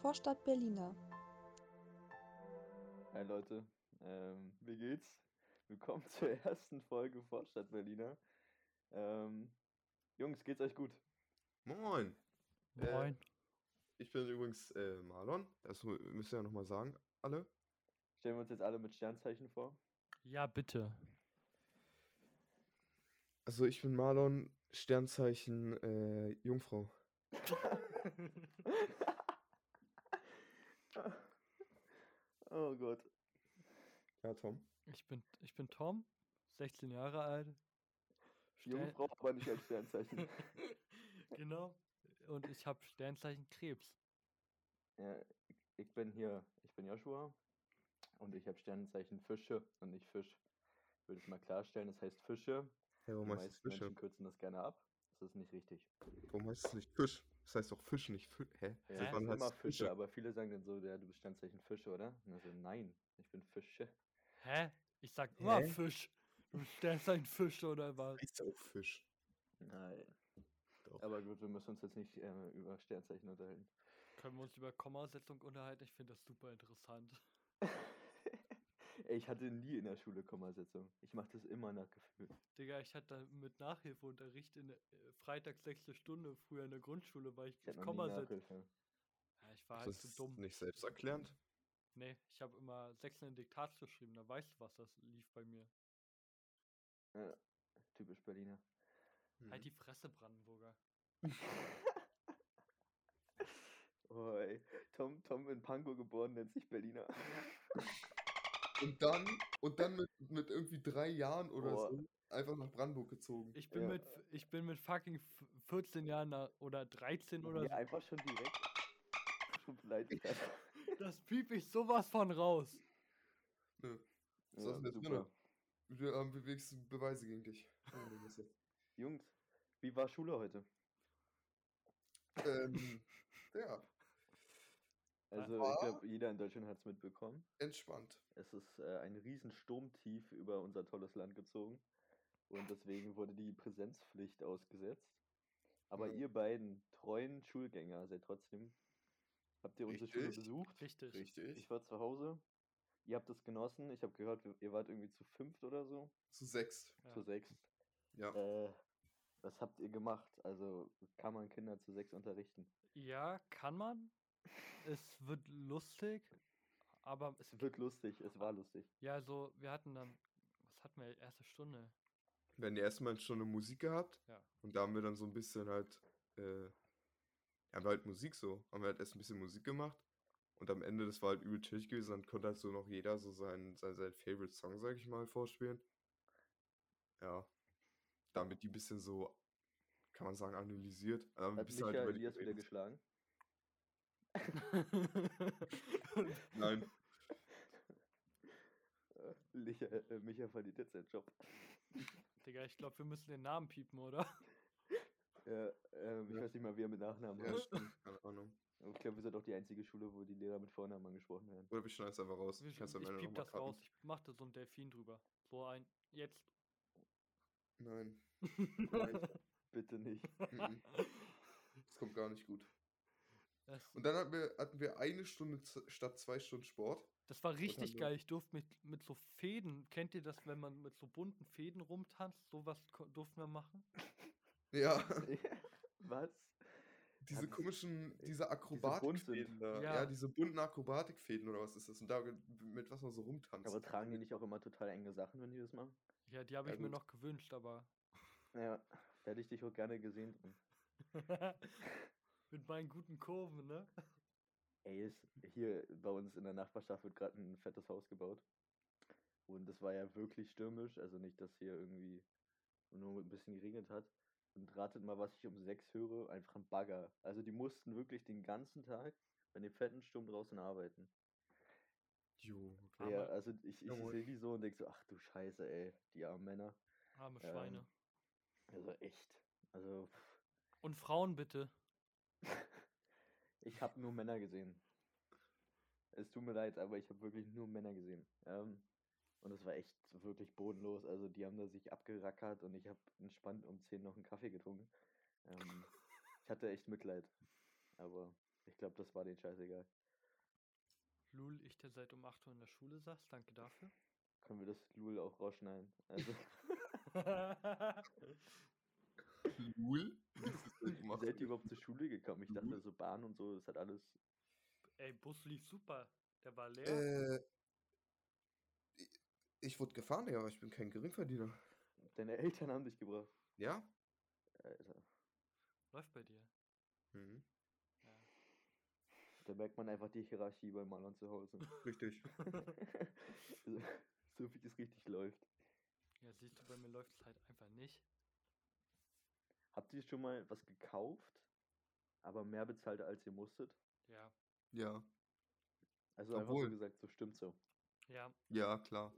Vorstadt Berliner. Hi Leute, ähm, wie geht's? Willkommen zur ersten Folge Vorstadt Berliner. Ähm, Jungs, geht's euch gut? Moin. Äh, Moin. Ich bin übrigens äh, Marlon. Das mü- müsst ihr ja nochmal sagen, alle. Stellen wir uns jetzt alle mit Sternzeichen vor. Ja, bitte. Also ich bin Marlon, Sternzeichen äh, Jungfrau. oh Gott. Ja, Tom. Ich bin, ich bin Tom, 16 Jahre alt. Jungfrau, aber nicht als Sternzeichen. genau. Und ich habe Sternzeichen Krebs. ja, ich bin hier, ich bin Joshua und ich habe Sternzeichen Fische und nicht Fisch. Würde ich mal klarstellen, das heißt Fische. Ja, warum Die heißt es meisten Fische? Menschen kürzen das gerne ab. Das ist nicht richtig. Warum heißt es nicht Fisch? Das heißt doch Fisch, nicht Fisch. Hä? Ja, wann heißt immer es Fische, aber viele sagen dann so, ja, du bist Sternzeichen Fische, oder? Und also, nein, ich bin Fische. Hä? Ich sag immer Hä? Fisch. Du bist Sternzeichen Fisch oder was? Heißt ja auch Fisch. Nein. Doch. Aber gut, wir müssen uns jetzt nicht äh, über Sternzeichen unterhalten. Können wir uns über Kommasetzung unterhalten? Ich finde das super interessant. Ey, ich hatte nie in der Schule Kommasetzung. Ich mache das immer nach Gefühl. Digga, ich hatte mit Nachhilfeunterricht in der äh, Freitags sechste Stunde früher in der Grundschule, weil ich Ich Kommasetzung. Nachhilfe. Ja, ich war Das halt zu ist dumm. nicht selbsterklärend. Nee, ich habe immer sechs in den Diktat geschrieben, da weißt du, was das lief bei mir. Ja, typisch Berliner. Halt Mhm. die Fresse, Brandenburger. Oh, ey. Tom, Tom in Pankow geboren, nennt sich Berliner. Und dann, und dann mit, mit irgendwie drei Jahren oder Boah. so einfach nach Brandenburg gezogen. Ich bin Ja. mit ich bin mit fucking f- 14 Jahren na- oder 13 oder Ja, so. einfach schon direkt. Schon beleidigt. Das piep ich sowas von raus. Nö. Was Ja, hast du denn super. drin? Wir haben wenigstens Beweise gegen dich. Jetzt? Jungs, wie war Schule heute? ähm, ja, Also, ich glaube, jeder in Deutschland hat es mitbekommen. entspannt. Es ist äh, ein riesen Sturmtief über unser tolles Land gezogen. Und deswegen wurde die Präsenzpflicht ausgesetzt. Aber Ja. ihr beiden treuen Schulgänger seid trotzdem. Habt ihr unsere Schule Richtig. besucht? Richtig. Richtig. Ich war zu Hause. Ihr habt es genossen. Ich habe gehört, ihr wart irgendwie zu fünft oder so. Zu sechs. Ja. Zu sechst. Ja. Äh, was habt ihr gemacht? Also kann man Kinder zu sechs unterrichten? Ja, kann man. Es wird lustig, aber es wird lustig. Es war lustig. ja, also wir hatten dann was hatten wir erste Stunde? Wir hatten die erstmal schon eine Musik gehabt. Ja. Und da haben wir dann so ein bisschen halt, äh, ja, haben wir halt Musik so. Haben wir halt erst ein bisschen Musik gemacht. Und am Ende, das war halt übel chillig gewesen, dann konnte halt so noch jeder so sein, sein, sein Favorite Song, sag ich mal, vorspielen. Ja. Damit die ein bisschen so, kann man sagen, analysiert. Aber ein Hat bisschen Micha halt über die Elias wieder geschlagen? Nein. Äh, Micha, äh, Micha verliert jetzt seinen Job. Digga, ich glaube, wir müssen den Namen piepen, oder? Ja, ähm, ich Ja. weiß nicht mal, wie er mit Nachnamen Ja, heißt. stimmt. Keine Ahnung. Ich glaube, wir sind auch die einzige Schule, wo die Lehrer mit Vornamen angesprochen werden. Oder wir schneiden es einfach raus. Ich, am ich Ende piep das raus. Ich mach da so ein Delfin drüber. So ein jetzt. Nein. Nein, bitte nicht. Mhm. Das kommt gar nicht gut. Das, Und dann hatten wir, hatten wir eine Stunde statt zwei Stunden Sport. das war richtig geil. Ich durfte mit, mit so Fäden, kennt ihr das, wenn man mit so bunten Fäden rumtanzt? Sowas durften wir machen. Ja, Was? diese das- komischen, diese Akrobatikfäden sind. da. Ja. Ja. diese bunten Akrobatikfäden oder was ist das? Und da mit was man so rumtanzt. Aber tragen die nicht auch immer total enge Sachen, wenn die das machen? Ja, die habe Ja, ich mir gut. noch gewünscht, aber Ja, da hätte ich dich auch gerne gesehen drin. mit meinen guten Kurven, ne? Ey, ist, hier bei uns in der Nachbarschaft wird gerade ein fettes Haus gebaut. Und das war ja wirklich stürmisch. Also nicht, dass hier irgendwie nur ein bisschen geregnet hat. Und ratet mal, was ich um sechs höre. Einfach ein Bagger. Also die mussten wirklich den ganzen Tag bei dem fetten Sturm draußen arbeiten. Jo, Ja, also ich, ich sehe die so und denke so, ach du Scheiße, ey, die armen Männer. Arme Ähm, Schweine. Also echt. Also pff, Und Frauen bitte. ich habe nur Männer gesehen. Es tut mir leid, aber ich habe wirklich nur Männer gesehen. Ähm, und es war echt wirklich bodenlos. Also die haben da sich abgerackert und ich habe entspannt um 10 noch einen Kaffee getrunken. Ähm, ich hatte echt Mitleid. Aber Ich glaube, das war denen scheißegal. Lul, ich der seit um 8 Uhr in der Schule saß, danke dafür. Können wir das Lul auch rausschneiden? Also, Das gemacht? seid ihr überhaupt zur Schule gekommen? Ich dachte, Lul? so Bahn und so, das hat alles. Ey, Bus lief super. Der war leer. Äh, ich- wurde gefahren, ja, aber ich bin kein Geringverdiener. Deine Eltern haben dich gebracht. Ja? Alter. Läuft bei dir. Mhm. Ja. Da merkt man einfach die Hierarchie bei Malern zu Hause. Richtig. so, so wie es richtig läuft. Ja, siehst du, bei mir läuft es halt einfach nicht. Habt ihr schon mal was gekauft, aber mehr bezahlt, als ihr musstet? Ja, Ja. Also einfach Obwohl- so gesagt, so stimmt so. ja, Ja, klar.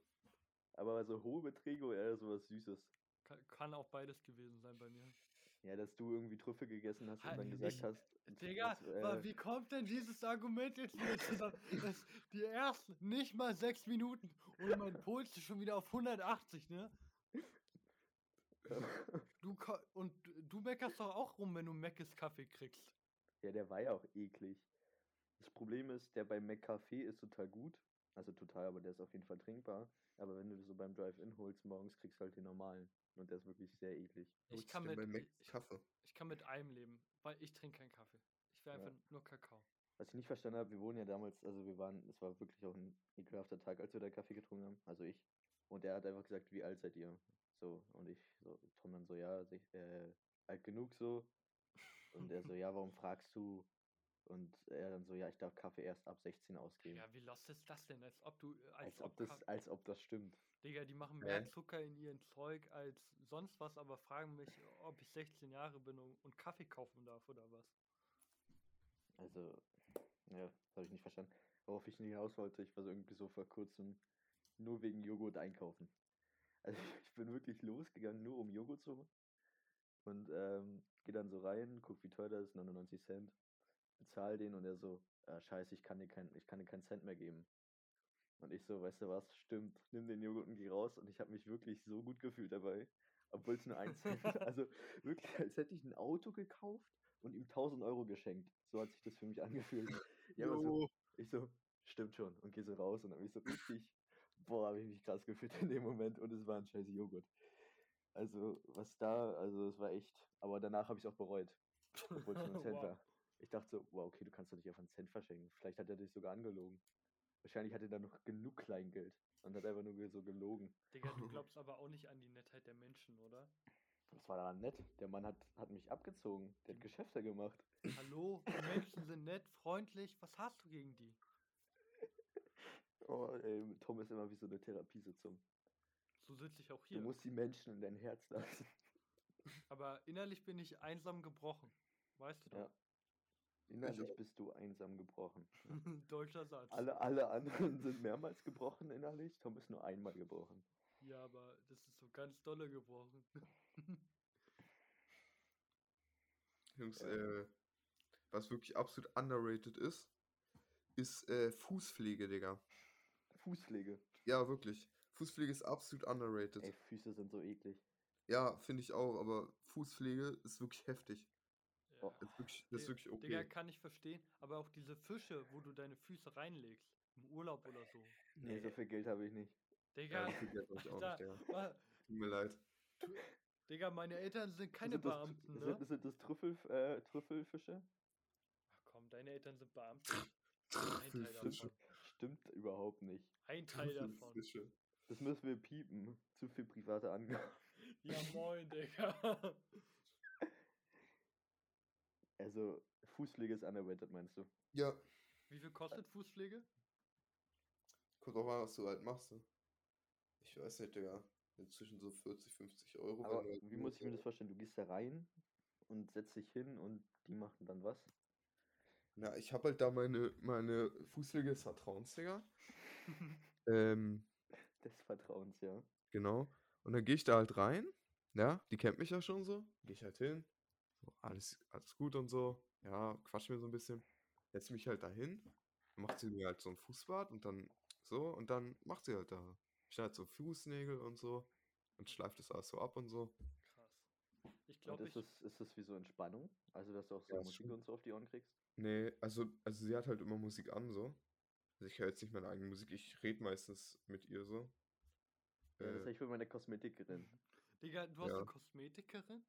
Aber so hohe Beträge oder eher sowas Süßes? kann, kann auch beides gewesen sein bei mir. Ja, dass du irgendwie Trüffel gegessen hast Ha, und dann gesagt ich- hast. Digga, das, äh, wie kommt denn dieses Argument jetzt wieder zusammen? Das, die ersten nicht mal sechs Minuten und mein Puls ist schon wieder auf 180, ne? Du und du meckerst doch auch rum, wenn du Meckes Kaffee kriegst. ja, der war ja auch eklig. Das Problem ist, der beim McCafé ist total gut. Also total, aber der ist auf jeden Fall trinkbar. Aber wenn du so beim Drive-In holst morgens, kriegst du halt den normalen. Und der ist wirklich sehr eklig. Ich kann, mit Mac ich, Kaffee. ich kann mit einem leben, weil ich trinke keinen Kaffee. Ich will Ja. einfach nur Kakao. Was ich nicht verstanden habe, wir wohnen ja damals, also wir waren, es war wirklich auch ein ekelhafter Tag, als wir da Kaffee getrunken haben. Also ich. Und er hat einfach gesagt, wie alt seid ihr? So, und ich so, Tom dann so, ja, sich, äh, alt genug so. Und er so, ja, warum fragst du? Und er dann so, ja, ich darf Kaffee erst ab 16 ausgeben. Ja, wie lost ist das denn? Als ob du, als, als, ob ob, das, als ob das stimmt. Digga, die machen mehr Zucker in ihren Zeug als sonst was, aber fragen mich, ob ich 16 Jahre bin und, und Kaffee kaufen darf oder was. Also, ja, das habe ich nicht verstanden. Worauf ich nicht hinaus wollte, ich war so irgendwie so vor kurzem nur wegen Joghurt einkaufen. Also ich bin wirklich losgegangen, nur um Joghurt zu holen. Und ähm, gehe dann so rein, guck, wie teuer das ist, 99 Cent. Bezahl den und er so, ah, scheiße, ich kann dir kein, ich kann dir keinen Cent mehr geben. Und ich so, weißt du was, stimmt, nimm den Joghurt und geh raus. Und ich habe mich wirklich so gut gefühlt dabei. Obwohl es nur ein Cent, also wirklich, als hätte ich ein Auto gekauft und ihm 1000 Euro geschenkt. So hat sich das für mich angefühlt. Ja, aber so, ich so, stimmt schon. Und gehe so raus und habe mich so richtig, boah, habe ich mich krass gefühlt in dem Moment. Und es war ein scheiß Joghurt. Also, was da, also es war echt, aber danach habe ich es auch bereut. Obwohl es nur ein Cent Wow. war. Ich dachte so, wow, okay, du kannst doch nicht auf einen Cent verschenken. Vielleicht hat er dich sogar angelogen. Wahrscheinlich hatte er noch genug Kleingeld und hat einfach nur so gelogen. Digga, du glaubst aber auch nicht an die Nettheit der Menschen, oder? Das war daran nett. Der Mann hat, hat mich abgezogen. Der hat Geschäfte gemacht. Hallo, die Menschen sind nett, freundlich. Was hast du gegen die? Oh, ey, Tom ist immer wie so eine Therapiesitzung. So sitze ich auch Du hier. musst die Menschen in dein Herz lassen. Aber innerlich bin ich einsam gebrochen. Weißt du doch. Ja. Innerlich bist du einsam gebrochen. Deutscher Satz. Alle, alle anderen sind mehrmals gebrochen innerlich. Tom ist nur einmal gebrochen. Ja, aber das ist so ganz dolle gebrochen. Jungs, äh, was wirklich absolut underrated ist, ist äh, Fußpflege, Digga. Fußpflege. Ja, wirklich. Fußpflege ist absolut underrated. Ey, Füße sind so eklig. Ja, finde ich auch, aber Fußpflege ist wirklich heftig. Ja. Das ist wirklich, das ist wirklich okay. Digga, kann ich verstehen. Aber auch diese Fische, wo du deine Füße reinlegst. Im Urlaub oder so. Nee, so viel Geld habe ich nicht. Digga, ja, auch nicht, Alter, Digga. wa- Tut mir leid. Digga, meine Eltern sind keine sind das, Beamten, sind, ne? sind das Trüffel, äh, Trüffelfische? Ach komm, deine Eltern sind Beamte. Ein Teil davon. Stimmt überhaupt nicht. Ein Teil davon. Das müssen wir piepen. Zu viel private Angaben. Ja moin, Digga. Also, Fußpflege ist underrated, meinst du? Ja, Wie viel kostet Fußpflege? kommt auch an, was du halt machst. ne? Ich weiß nicht, Digga. Inzwischen so 40, 50 Euro. Aber wenn du halt wie muss ich mir das vorstellen? Du gehst da rein und setzt dich hin und die machen dann was? Na, ich habe halt da meine, meine Fußpflege des Vertrauens, Digga. ähm, Des Vertrauens, ja. genau. Und dann gehe ich da halt rein. Ja, die kennt mich ja schon so. Gehe ich halt hin. So, alles, alles gut und so. Ja, quatsch mir so ein bisschen. Setz mich halt dahin. Dann macht sie mir halt so ein Fußbad und dann so. Und dann macht sie halt da. Schneidet so Fußnägel und so. Und schleift das alles so ab und so. Krass. Ich glaube, ist ich. das, ist das wie so Entspannung? Also, dass du auch so Ja, Musik schon- und so auf die Ohren kriegst? Nee, also, also sie hat halt immer Musik an, so. Also ich höre jetzt nicht meine eigene Musik, ich rede meistens mit ihr so. Ja, das Äh, habe ich für meine Kosmetikerin. Digga, du hast Ja. eine Kosmetikerin?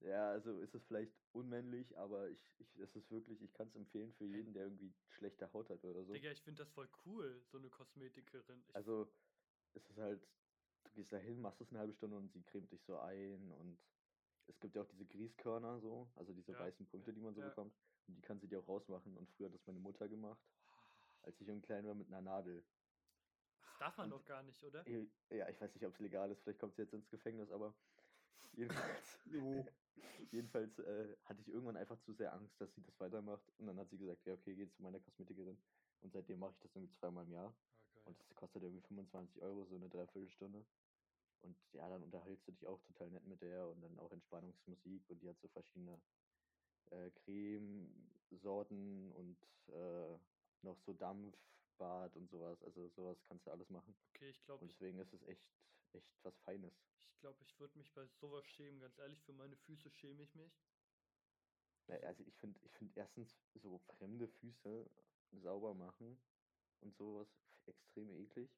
Ja, also ist es vielleicht unmännlich, aber ich, ich, es ist wirklich, ich kann es empfehlen für jeden, der irgendwie schlechte Haut hat oder so. Digga, ich finde das voll cool, so eine Kosmetikerin. Ich, Also, es ist halt, du gehst da hin, machst es eine halbe Stunde und sie cremt dich so ein und es gibt ja auch diese Grießkörner so, also diese Ja, weißen Punkte, die man so ja. bekommt. Und die kann sie dir auch rausmachen. Und früher hat das meine Mutter gemacht, als ich jung klein war mit einer Nadel. das darf man und- doch gar nicht, oder? Ja, ich weiß nicht, ob es legal ist, vielleicht kommt sie jetzt ins Gefängnis, aber jedenfalls, jedenfalls äh, hatte ich irgendwann einfach zu sehr Angst, dass sie das weitermacht. Und dann hat sie gesagt, ja, okay, geh zu meiner Kosmetikerin. Und seitdem mache ich das irgendwie zweimal im Jahr. Ah, Und das kostet irgendwie 25 Euro, so eine Dreiviertelstunde. Und ja, dann unterhältst du dich auch total nett mit der und dann auch Entspannungsmusik und die hat so verschiedene äh, Cremesorten und äh, noch so Dampfbad und sowas. Also sowas kannst du alles machen. Okay, ich glaube, Und ich, deswegen ist es echt, echt was Feines. ich, glaub, ich würde mich bei sowas schämen. Ganz ehrlich, für meine Füße schäme ich mich. Ja, Also ich finde ich find erstens so fremde Füße sauber machen und sowas extrem eklig.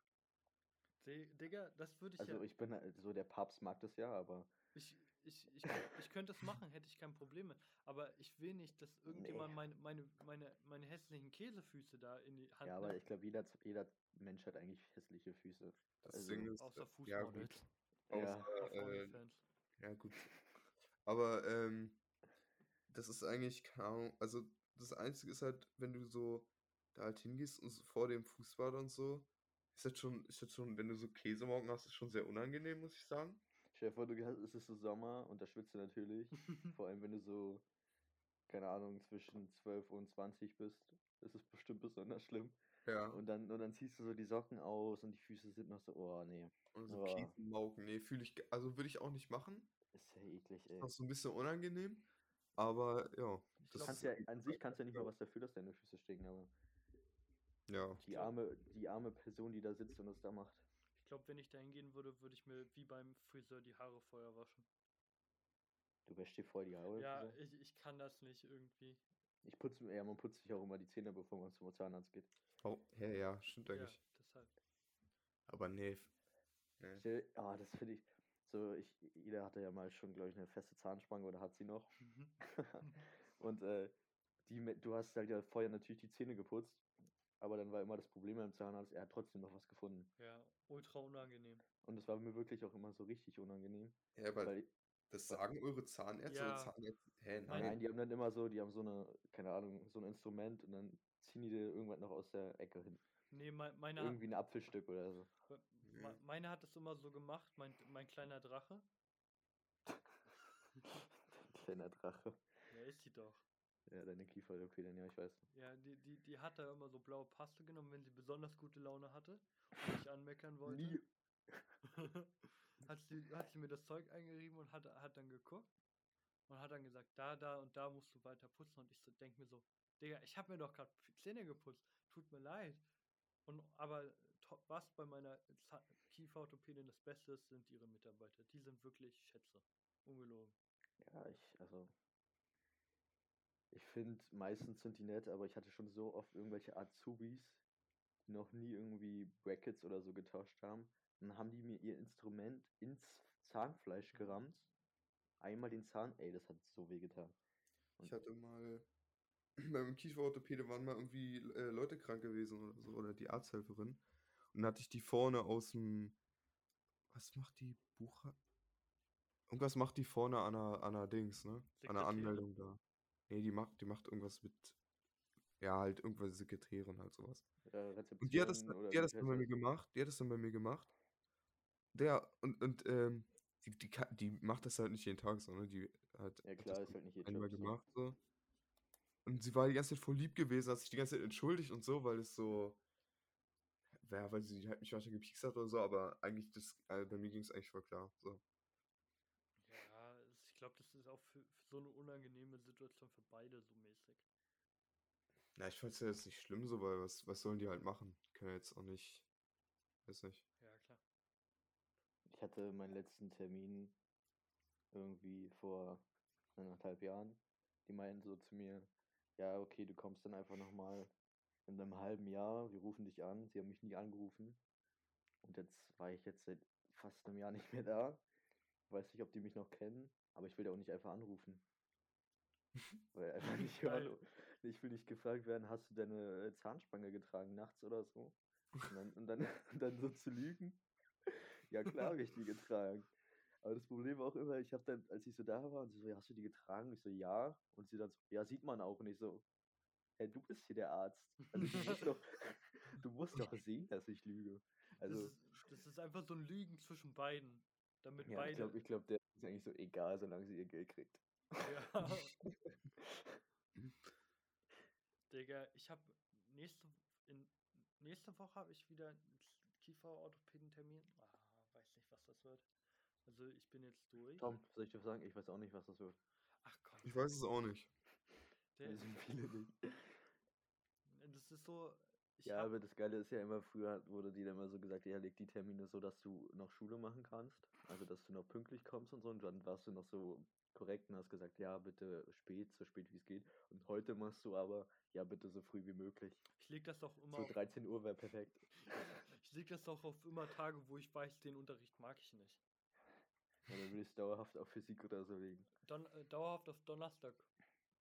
Di- Digga, das würde ich Also ja. ich bin halt so, der Papst mag das ja, aber Ich, ich, ich, ich könnte es machen, hätte ich kein Problem mit. Aber ich will nicht, dass irgendjemand meine, meine, meine, meine hässlichen Käsefüße da in die Hand ja, aber nimmt. ich glaube, jeder, jeder Mensch hat eigentlich hässliche Füße. das also, Ding ist, Außer äh, ja gut, Fußmodels. Ja. außer, Auf äh, ja gut. Aber ähm, das ist eigentlich, keine Ahnung, also das Einzige ist halt, wenn du so da halt hingehst und so vor dem Fußbad und so, ist das schon, ist das schon, wenn du so Käsemorgen hast, ist schon sehr unangenehm, muss ich sagen. Stell dir vor, du hast, es ist so Sommer und da schwitzt du natürlich. Vor allem, wenn du so, keine Ahnung, zwischen 12 und 20 bist, ist es bestimmt besonders schlimm. Ja. Und dann, und dann ziehst du so die Socken aus und die Füße sind noch so, oh nee, Und so Boah. Käsemauken, nee, fühle ich, also würde ich auch nicht machen. ist ja eklig, ey. Das ist so ein bisschen unangenehm. Aber ja, glaub, kannst ja, an sich kannst du ja nicht mal was dafür, dass deine Füße stinken, aber ja. die arme, die arme Person, die da sitzt und das da macht. Ich glaube, wenn ich da hingehen würde, würde ich mir wie beim Friseur die Haare vorher waschen. Du wäschst dir voll die Haare. Ja, ich, ich kann das nicht irgendwie. Ich putze, ja, man putzt sich auch immer die Zähne, bevor man zum Zahnarzt geht. Oh, ja, ja, stimmt Ja, eigentlich. deshalb. Aber nee. nee. Ah, das finde ich, so, ich, jeder hatte ja mal schon, glaube ich, eine feste Zahnspange oder hat sie noch. Mhm. und äh, die, du hast halt ja vorher natürlich die Zähne geputzt, aber dann war immer das Problem beim Zahnarzt, er hat trotzdem noch was gefunden. Ja, ultra unangenehm. Und das war mir wirklich auch immer so richtig unangenehm. Ja, aber Weil, das sagen eure Zahnärzte Ja. oder Zahnärzte? Hä, nein, nein. die haben dann immer so, die haben so eine, keine Ahnung, so ein Instrument und dann ziehen die dir irgendwas noch aus der Ecke hin. Nee, mein, meine, Irgendwie ein Apfelstück oder so. me- me- meine hat es immer so gemacht, mein, mein kleiner Drache. Kleiner Drache. Ja, ist sie doch. Ja, deine Kiefer, okay, dann ja, ich weiß. Ja, die, die, die hat da immer so blaue Paste genommen, wenn sie besonders gute Laune hatte und nicht anmeckern wollte. Nie. hat, sie, hat sie mir das Zeug eingerieben und hat, hat dann geguckt und hat dann gesagt, da, da und da musst du weiter putzen. Und ich so, denk mir so, Digga, ich habe mir doch gerade Zähne geputzt, tut mir leid. Und aber was bei meiner Kieferorthopädin das Beste ist, sind ihre Mitarbeiter. Die sind wirklich Schätze. Ungelogen. Ja, ich, also. Ich finde, meistens sind die nett, aber ich hatte schon so oft irgendwelche Azubis, die noch nie irgendwie Brackets oder so getauscht haben. Dann haben die mir ihr Instrument ins Zahnfleisch Mhm. gerammt. Einmal den Zahn, ey, das hat so weh getan. Ich hatte mal beim Kieferorthopäde waren mal irgendwie äh, Leute krank gewesen oder so, oder die Arzthelferin. Und dann hatte ich die vorne aus dem. Was macht die Bucher? Irgendwas macht die vorne an der, an der Dings, ne? An der Sekretärin? Anmeldung da. Nee, die macht, die macht irgendwas mit. Ja, halt irgendwas Sekretärin, halt sowas. Äh, Und die hat das, die hat das dann bei mir gemacht. Die hat das dann bei mir gemacht. Der, und, und, ähm, die, die, die macht das halt nicht jeden Tag, sondern die hat, Ja hat klar, das ist halt nicht ihr einmal Job. So. gemacht, so. Und sie war die ganze Zeit voll lieb gewesen, hat sich die ganze Zeit entschuldigt und so, weil es so, ja, weil sie halt nicht weiter gepiekst hat oder so, aber eigentlich, das, äh, bei mir ging es eigentlich voll klar, so. Ja, es- ich glaube, das ist auch für, für so eine unangenehme Situation für beide so mäßig. Na, ich fand's ja jetzt nicht schlimm so, weil was, was sollen die halt machen? Die können ja jetzt auch nicht, weiß nicht. Ja, klar. Ich hatte meinen letzten Termin irgendwie vor anderthalb Jahren. Die meinen so zu mir, ja, okay, du kommst dann einfach nochmal in einem halben Jahr, wir rufen dich an. Sie haben mich nie angerufen. Und jetzt war ich jetzt seit fast einem Jahr nicht mehr da. Weiß nicht, ob die mich noch kennen, aber ich will ja auch nicht einfach anrufen. Weil einfach nicht hören. Ich will nicht gefragt werden, hast du deine äh, Zahnspange getragen nachts oder so? Und dann, und dann, und dann so zu lügen. Ja klar habe ich die getragen. Aber das Problem war auch immer, ich habe dann, als ich so da war, und sie so, ja, hast du die getragen? Ich so, ja. Und sie dann so, ja, sieht man auch. Und ich so, hey, du bist hier der Arzt. Also, du, musst doch, du musst doch sehen, dass ich lüge. Also, das, ist, das ist einfach so ein Lügen zwischen beiden. Damit ja, ich beide. glaube, ich glaub, der ist eigentlich so egal, solange sie ihr Geld kriegt. Ja. Digga, ich habe nächste, in, nächste Woche habe ich wieder einen Kieferorthopädentermin. Ah, weiß nicht, was das wird. Also ich bin jetzt durch. Tom, soll ich dir was sagen? Ich weiß auch nicht, was das wird. Ach komm. Ich weiß es auch nicht. Der, Wissen viele nicht. das ist so. Ich Ja, hab, aber das Geile ist ja immer, früher wurde dir dann immer so gesagt, ja, leg die Termine so, dass du noch Schule machen kannst. Also, dass du noch pünktlich kommst und so. Und dann warst du noch so korrekt und hast gesagt, ja, bitte spät, so spät wie es geht. Und heute machst du aber, ja, bitte so früh wie möglich. ich leg das doch immer. So Auf, 13 Uhr wäre perfekt. ich leg das doch auf immer Tage, wo ich weiß, den Unterricht mag ich nicht. Ja, dann will ich es dauerhaft auf Physik oder so legen. Don, äh, dauerhaft auf Donnerstag.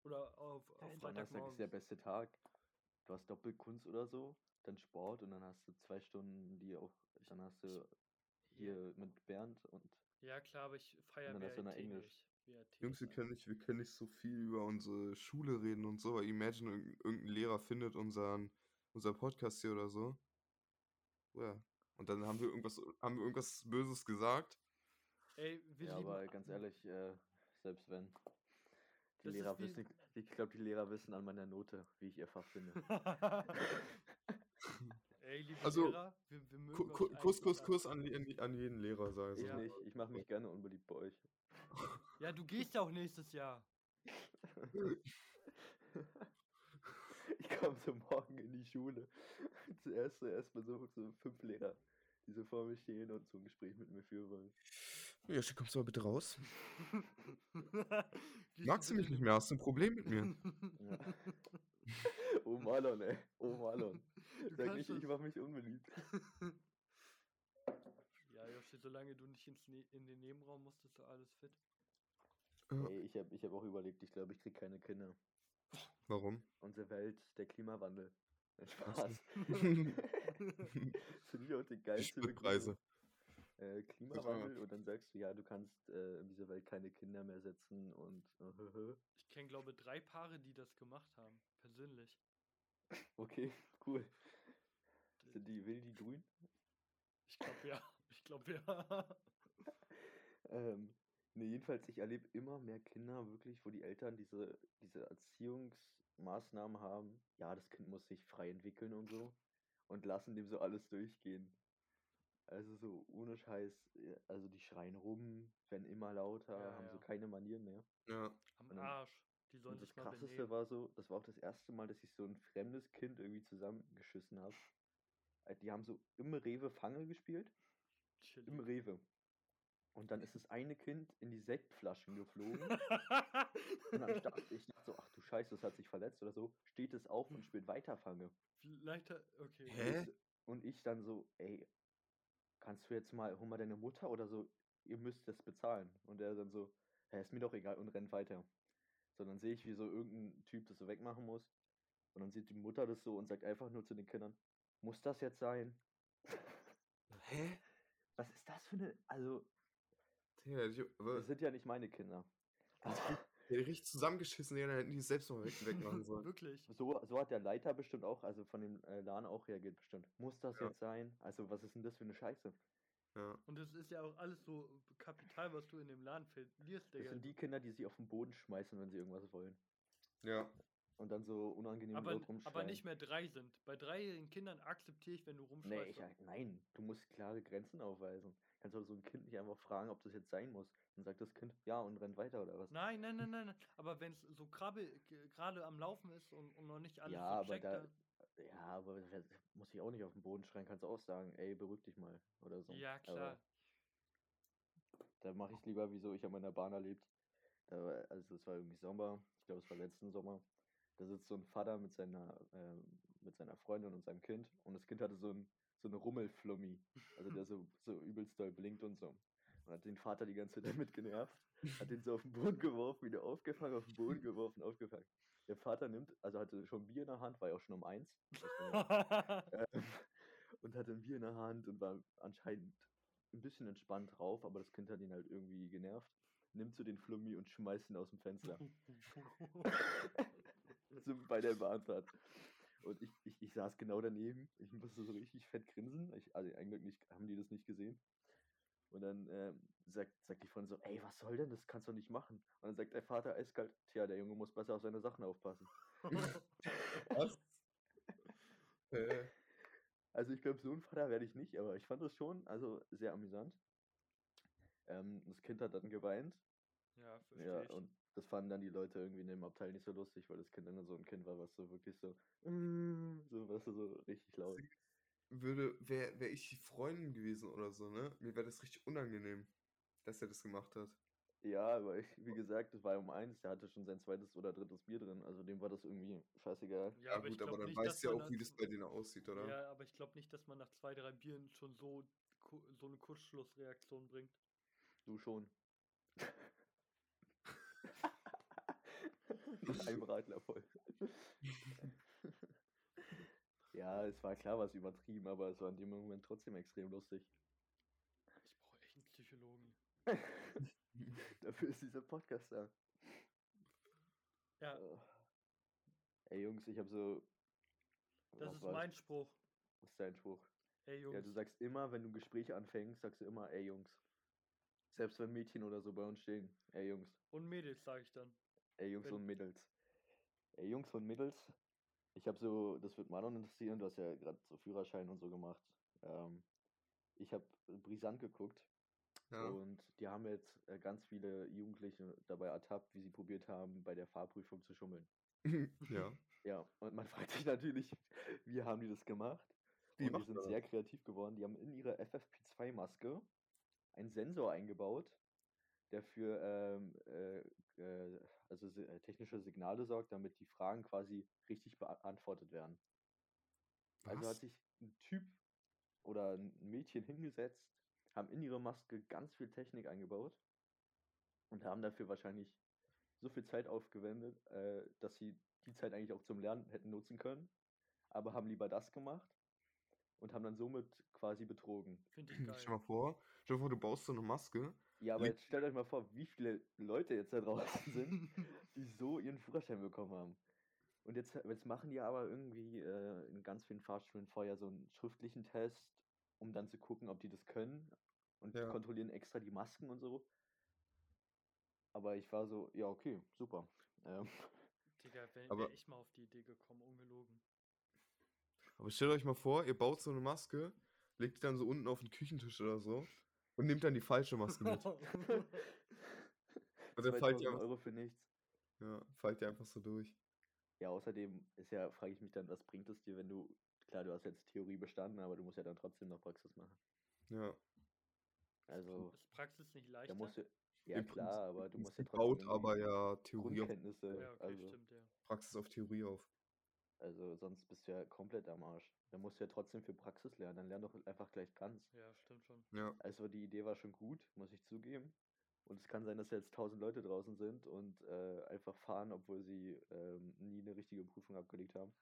Oder auf, auf Hey, Donnerstag ist der beste Tag. Du hast Doppelkunst oder so, dann Sport und dann hast du zwei Stunden, die auch, dann hast du hier mit Bernd und Ja, klar, aber ich feiere noch WRT Englisch. nicht. Jungs, wir können, nicht, wir können nicht so viel über unsere Schule reden und so, weil imagine, irg- irgendein Lehrer findet unseren, unser Podcast hier oder so. Ja. Und dann haben wir irgendwas, haben wir irgendwas Böses gesagt. Ey, wir ja, aber ganz ehrlich, äh, selbst wenn. Die Das Lehrer wissen, ich glaube, die Lehrer wissen an meiner Note, wie ich ihr Fach finde. Ey, liebe Also, Lehrer, wir, wir mögen Kuss, Kuss. Kuss an, die- an, jeden Lehrer, sag ich Ich so. Ja. nicht, ich mache mich gerne unbeliebt bei euch. Ja, du gehst ja auch nächstes Jahr. Ich komme so morgen in die Schule. Zuerst so erstmal so, so fünf Lehrer, die so vor mir stehen und so ein Gespräch mit mir führen wollen. Ja, kommst du mal bitte raus? Magst du mich nicht mehr? Hast du ein Problem mit mir? Ja. Oh Marlon, ey. Oh Marlon. Du Sag nicht, ich das- mach mich unbeliebt. Ja, Joshi, solange du nicht ins ne in den Nebenraum musst, ist doch alles fit. Ey, ich habe ich hab auch überlegt, ich glaube, ich krieg keine Kinder. Warum? Unsere Welt, der Klimawandel. Spaß. Die Finde ich auch die geilste Spritpreise. Äh, Klimawandel und dann sagst du, ja, du kannst äh, in dieser Welt keine Kinder mehr setzen und äh, Ich kenne, glaube drei Paare, die das gemacht haben. Persönlich. okay, cool. Sind die, will die grün? Ich glaube ja. Ich glaube ja. Ähm, nee, jedenfalls, ich erlebe immer mehr Kinder wirklich, wo die Eltern diese, diese Erziehungsmaßnahmen haben. Ja, das Kind muss sich frei entwickeln und so. Und lassen dem so alles durchgehen. Also so ohne Scheiß, äh, also die schreien rum, werden immer lauter, Ja, haben so ja. keine Manieren mehr. Ja. Am Und dann- Arsch. Die sollen Und das sich mal krasseste benehmen. war so, das war auch das erste Mal, dass ich so ein fremdes Kind irgendwie zusammengeschissen habe. Die haben so im Rewe Fange gespielt Chillig. im Rewe. Und dann ist das eine Kind in die Sektflaschen geflogen. und dann dachte ich dachte so, ach du Scheiße, das hat sich verletzt oder so. Steht es auf und spielt Weiterfange. Vielleicht, hat- okay. Hä? Und ich dann so, ey, kannst du jetzt mal, hol mal deine Mutter oder so, ihr müsst das bezahlen. Und er dann so, hä, ist mir doch egal und rennt weiter. So, dann sehe ich, wie so irgendein Typ das so wegmachen muss. Und dann sieht die Mutter das so und sagt einfach nur zu den Kindern, muss das jetzt sein? Hä? Was ist das für eine, also, Ja, ich, das sind ja nicht meine Kinder. Der richtig zusammengeschissen, ja, dann hätten die es selbst mal weg, wegmachen sollen. Wirklich. So, so hat der Leiter bestimmt auch, also von dem äh, Laden auch reagiert bestimmt. Muss das Ja. jetzt sein? Also, was ist denn das für eine Scheiße? Ja. Und das ist ja auch alles so Kapital, was du in dem Laden verlierst, Das Digga. sind die Kinder, die sich auf den Boden schmeißen, wenn sie irgendwas wollen. Ja. Und dann so unangenehm aber, laut rumschreien. aber nicht mehr drei sind. Bei dreijährigen Kindern akzeptiere ich, wenn du Nee, rumschreist. ich, nein, du musst klare Grenzen aufweisen. Kannst doch so ein Kind nicht einfach fragen, ob das jetzt sein muss. Dann sagt das Kind ja und rennt weiter oder was. Nein, nein, nein, nein. Aber wenn es so gerade gerade am Laufen ist und, und noch nicht alles ja, so aber checkt, da, ja, aber das muss ich auch nicht auf den Boden schreien. Kannst du auch sagen, ey, beruhig dich mal oder so. ja Aber klar. Da mache ich lieber, wieso ich an meiner Bahn erlebt. Da also es war irgendwie Sommer, ich glaube, es war letzten Sommer. Da sitzt so ein Vater mit seiner, ähm, mit seiner Freundin und seinem Kind und das Kind hatte so, ein, so eine Rummelflummi, also der so, so übelst doll blinkt und so. Und hat den Vater die ganze Zeit damit genervt, hat ihn so auf den Boden geworfen, wieder aufgefangen, auf den Boden geworfen, aufgefangen. Der Vater nimmt, also hatte schon Bier in der Hand, war ja auch schon um eins. ähm, und hatte ein Bier in der Hand und war anscheinend ein bisschen entspannt drauf, aber das Kind hat ihn halt irgendwie genervt. Nimmt so den Flummi und schmeißt ihn aus dem Fenster. bei der Bahnfahrt. Und ich, ich, ich saß genau daneben. Ich musste so richtig fett grinsen. Ich, also eigentlich nicht, haben die das nicht gesehen. Und dann ähm, sagt, sagt die Freundin so, ey, was soll denn das? Kannst du nicht machen. Und dann sagt der Vater eiskalt, tja, der Junge muss besser auf seine Sachen aufpassen. Was? Äh, Also ich glaube, so ein Vater werde ich nicht, aber ich fand das schon also sehr amüsant. Ähm, das Kind hat dann geweint. ja, verstehe Ja, ich. und das fanden dann die Leute irgendwie in dem Abteil nicht so lustig, weil das Kind dann so ein Kind war, was so wirklich so, "Mm", so, du, so richtig laut. würde, wäre wär ich die Freundin gewesen oder so, ne? Mir wäre das richtig unangenehm, dass er das gemacht hat. Ja, aber ich, wie gesagt, das war ja um eins, der hatte schon sein zweites oder drittes Bier drin, also dem war das irgendwie scheißegal. ja, aber ich gut, aber dann nicht, weißt du ja auch, wie das bei denen aussieht, oder? Ja, aber ich glaube nicht, dass man nach zwei, drei Bieren schon so, ku- so eine Kurzschlussreaktion bringt. Du schon. Nach einem Radler voll. ja, es war klar was übertrieben, aber es war in dem Moment trotzdem extrem lustig. Ich brauche echt einen Psychologen. Dafür ist dieser Podcast da. Ja, Äh. Ey Jungs, ich habe so. das ist war's? mein Spruch. Was ist dein Spruch? Ey Jungs. Ja, du sagst immer, wenn du ein Gespräch anfängst, sagst du immer, ey Jungs. Selbst wenn Mädchen oder so bei uns stehen. Ey Jungs. Und Mädels, sage ich dann. Ey Jungs Wenn- und Mädels. Ey Jungs und Mädels. Ich habe so, das wird Marlon interessieren, du hast ja gerade so Führerschein und so gemacht. Ähm, ich habe brisant geguckt Ja. und die haben jetzt äh, ganz viele Jugendliche dabei ertappt, wie sie probiert haben, bei der Fahrprüfung zu schummeln. ja. Ja, und man fragt sich natürlich, wie haben die das gemacht? Wie und die sind man sehr kreativ geworden. Die haben in ihre FFP2-Maske einen Sensor eingebaut, der für ähm, äh, äh, also si- äh, technische Signale sorgt, damit die Fragen quasi richtig beantwortet werden. Also hat Was? sich ein Typ oder ein Mädchen hingesetzt, haben in ihre Maske ganz viel Technik eingebaut und haben dafür wahrscheinlich so viel Zeit aufgewendet, äh, dass sie die Zeit eigentlich auch zum Lernen hätten nutzen können, aber haben lieber das gemacht und haben dann somit quasi betrogen. Finde ich Stell dir geil. mal vor, stell dir vor, du baust so eine Maske. Ja, aber jetzt stellt euch mal vor, wie viele Leute jetzt da draußen sind, die so ihren Führerschein bekommen haben. Und jetzt, jetzt machen die aber irgendwie äh, in ganz vielen Fahrschulen vorher so einen schriftlichen Test, um dann zu gucken, ob die das können. Und Ja. kontrollieren extra die Masken und so. Aber ich war so, ja, okay, super. Ähm, Digga, wäre wär ich mal auf die Idee gekommen, ungelogen. Aber stellt euch mal vor, ihr baut so eine Maske, legt die dann so unten auf den Küchentisch oder so und nehmt dann die falsche Maske mit. Fallt 2000 ihr, einfach- Euro für nichts. ja, fallt ihr einfach so durch. Ja, außerdem ist ja, frage ich mich dann, was bringt es dir, wenn du, klar, du hast jetzt Theorie bestanden, aber du musst ja dann trotzdem noch Praxis machen. Ja. Also, ist Praxis nicht da leichter? musst du, ja Im klar, aber du Prinzip musst ja baut trotzdem aber irgendwie ja Theorie auf, ja, okay, also, stimmt, ja. Praxis auf Theorie auf. also sonst bist du ja komplett am Arsch. Da musst du ja trotzdem für Praxis lernen, dann lern doch einfach gleich ganz. Ja, stimmt schon. Ja. Also die Idee war schon gut, muss ich zugeben. Und es kann sein, dass jetzt tausend Leute draußen sind und äh, einfach fahren, obwohl sie ähm, nie eine richtige Prüfung abgelegt haben.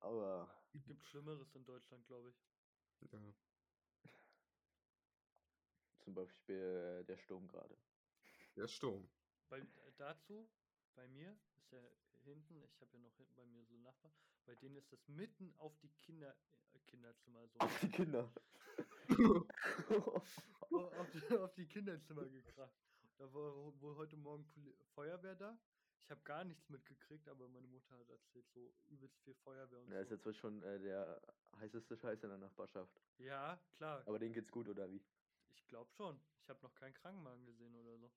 Aber Gibt Schlimmeres in Deutschland, glaube ich. ja. zum Beispiel äh, der Sturm gerade. Der Sturm. Bei, äh, dazu, bei mir ist ja hinten, ich habe ja noch hinten bei mir so Nachbarn, bei denen ist das mitten auf die Kinder, äh, Kinderzimmer so. Auf die Kinder. au- auf, die, auf die Kinderzimmer gekracht. Da war wohl heute Morgen Poli Feuerwehr da. Ich habe gar nichts mitgekriegt, aber meine Mutter hat erzählt, so übelst viel Feuerwehr und ist so. jetzt wohl schon äh, der heißeste Scheiß in der Nachbarschaft. Ja, klar. Aber denen geht's gut, oder wie? Ich glaube schon. Ich habe noch keinen Krankenwagen gesehen oder so.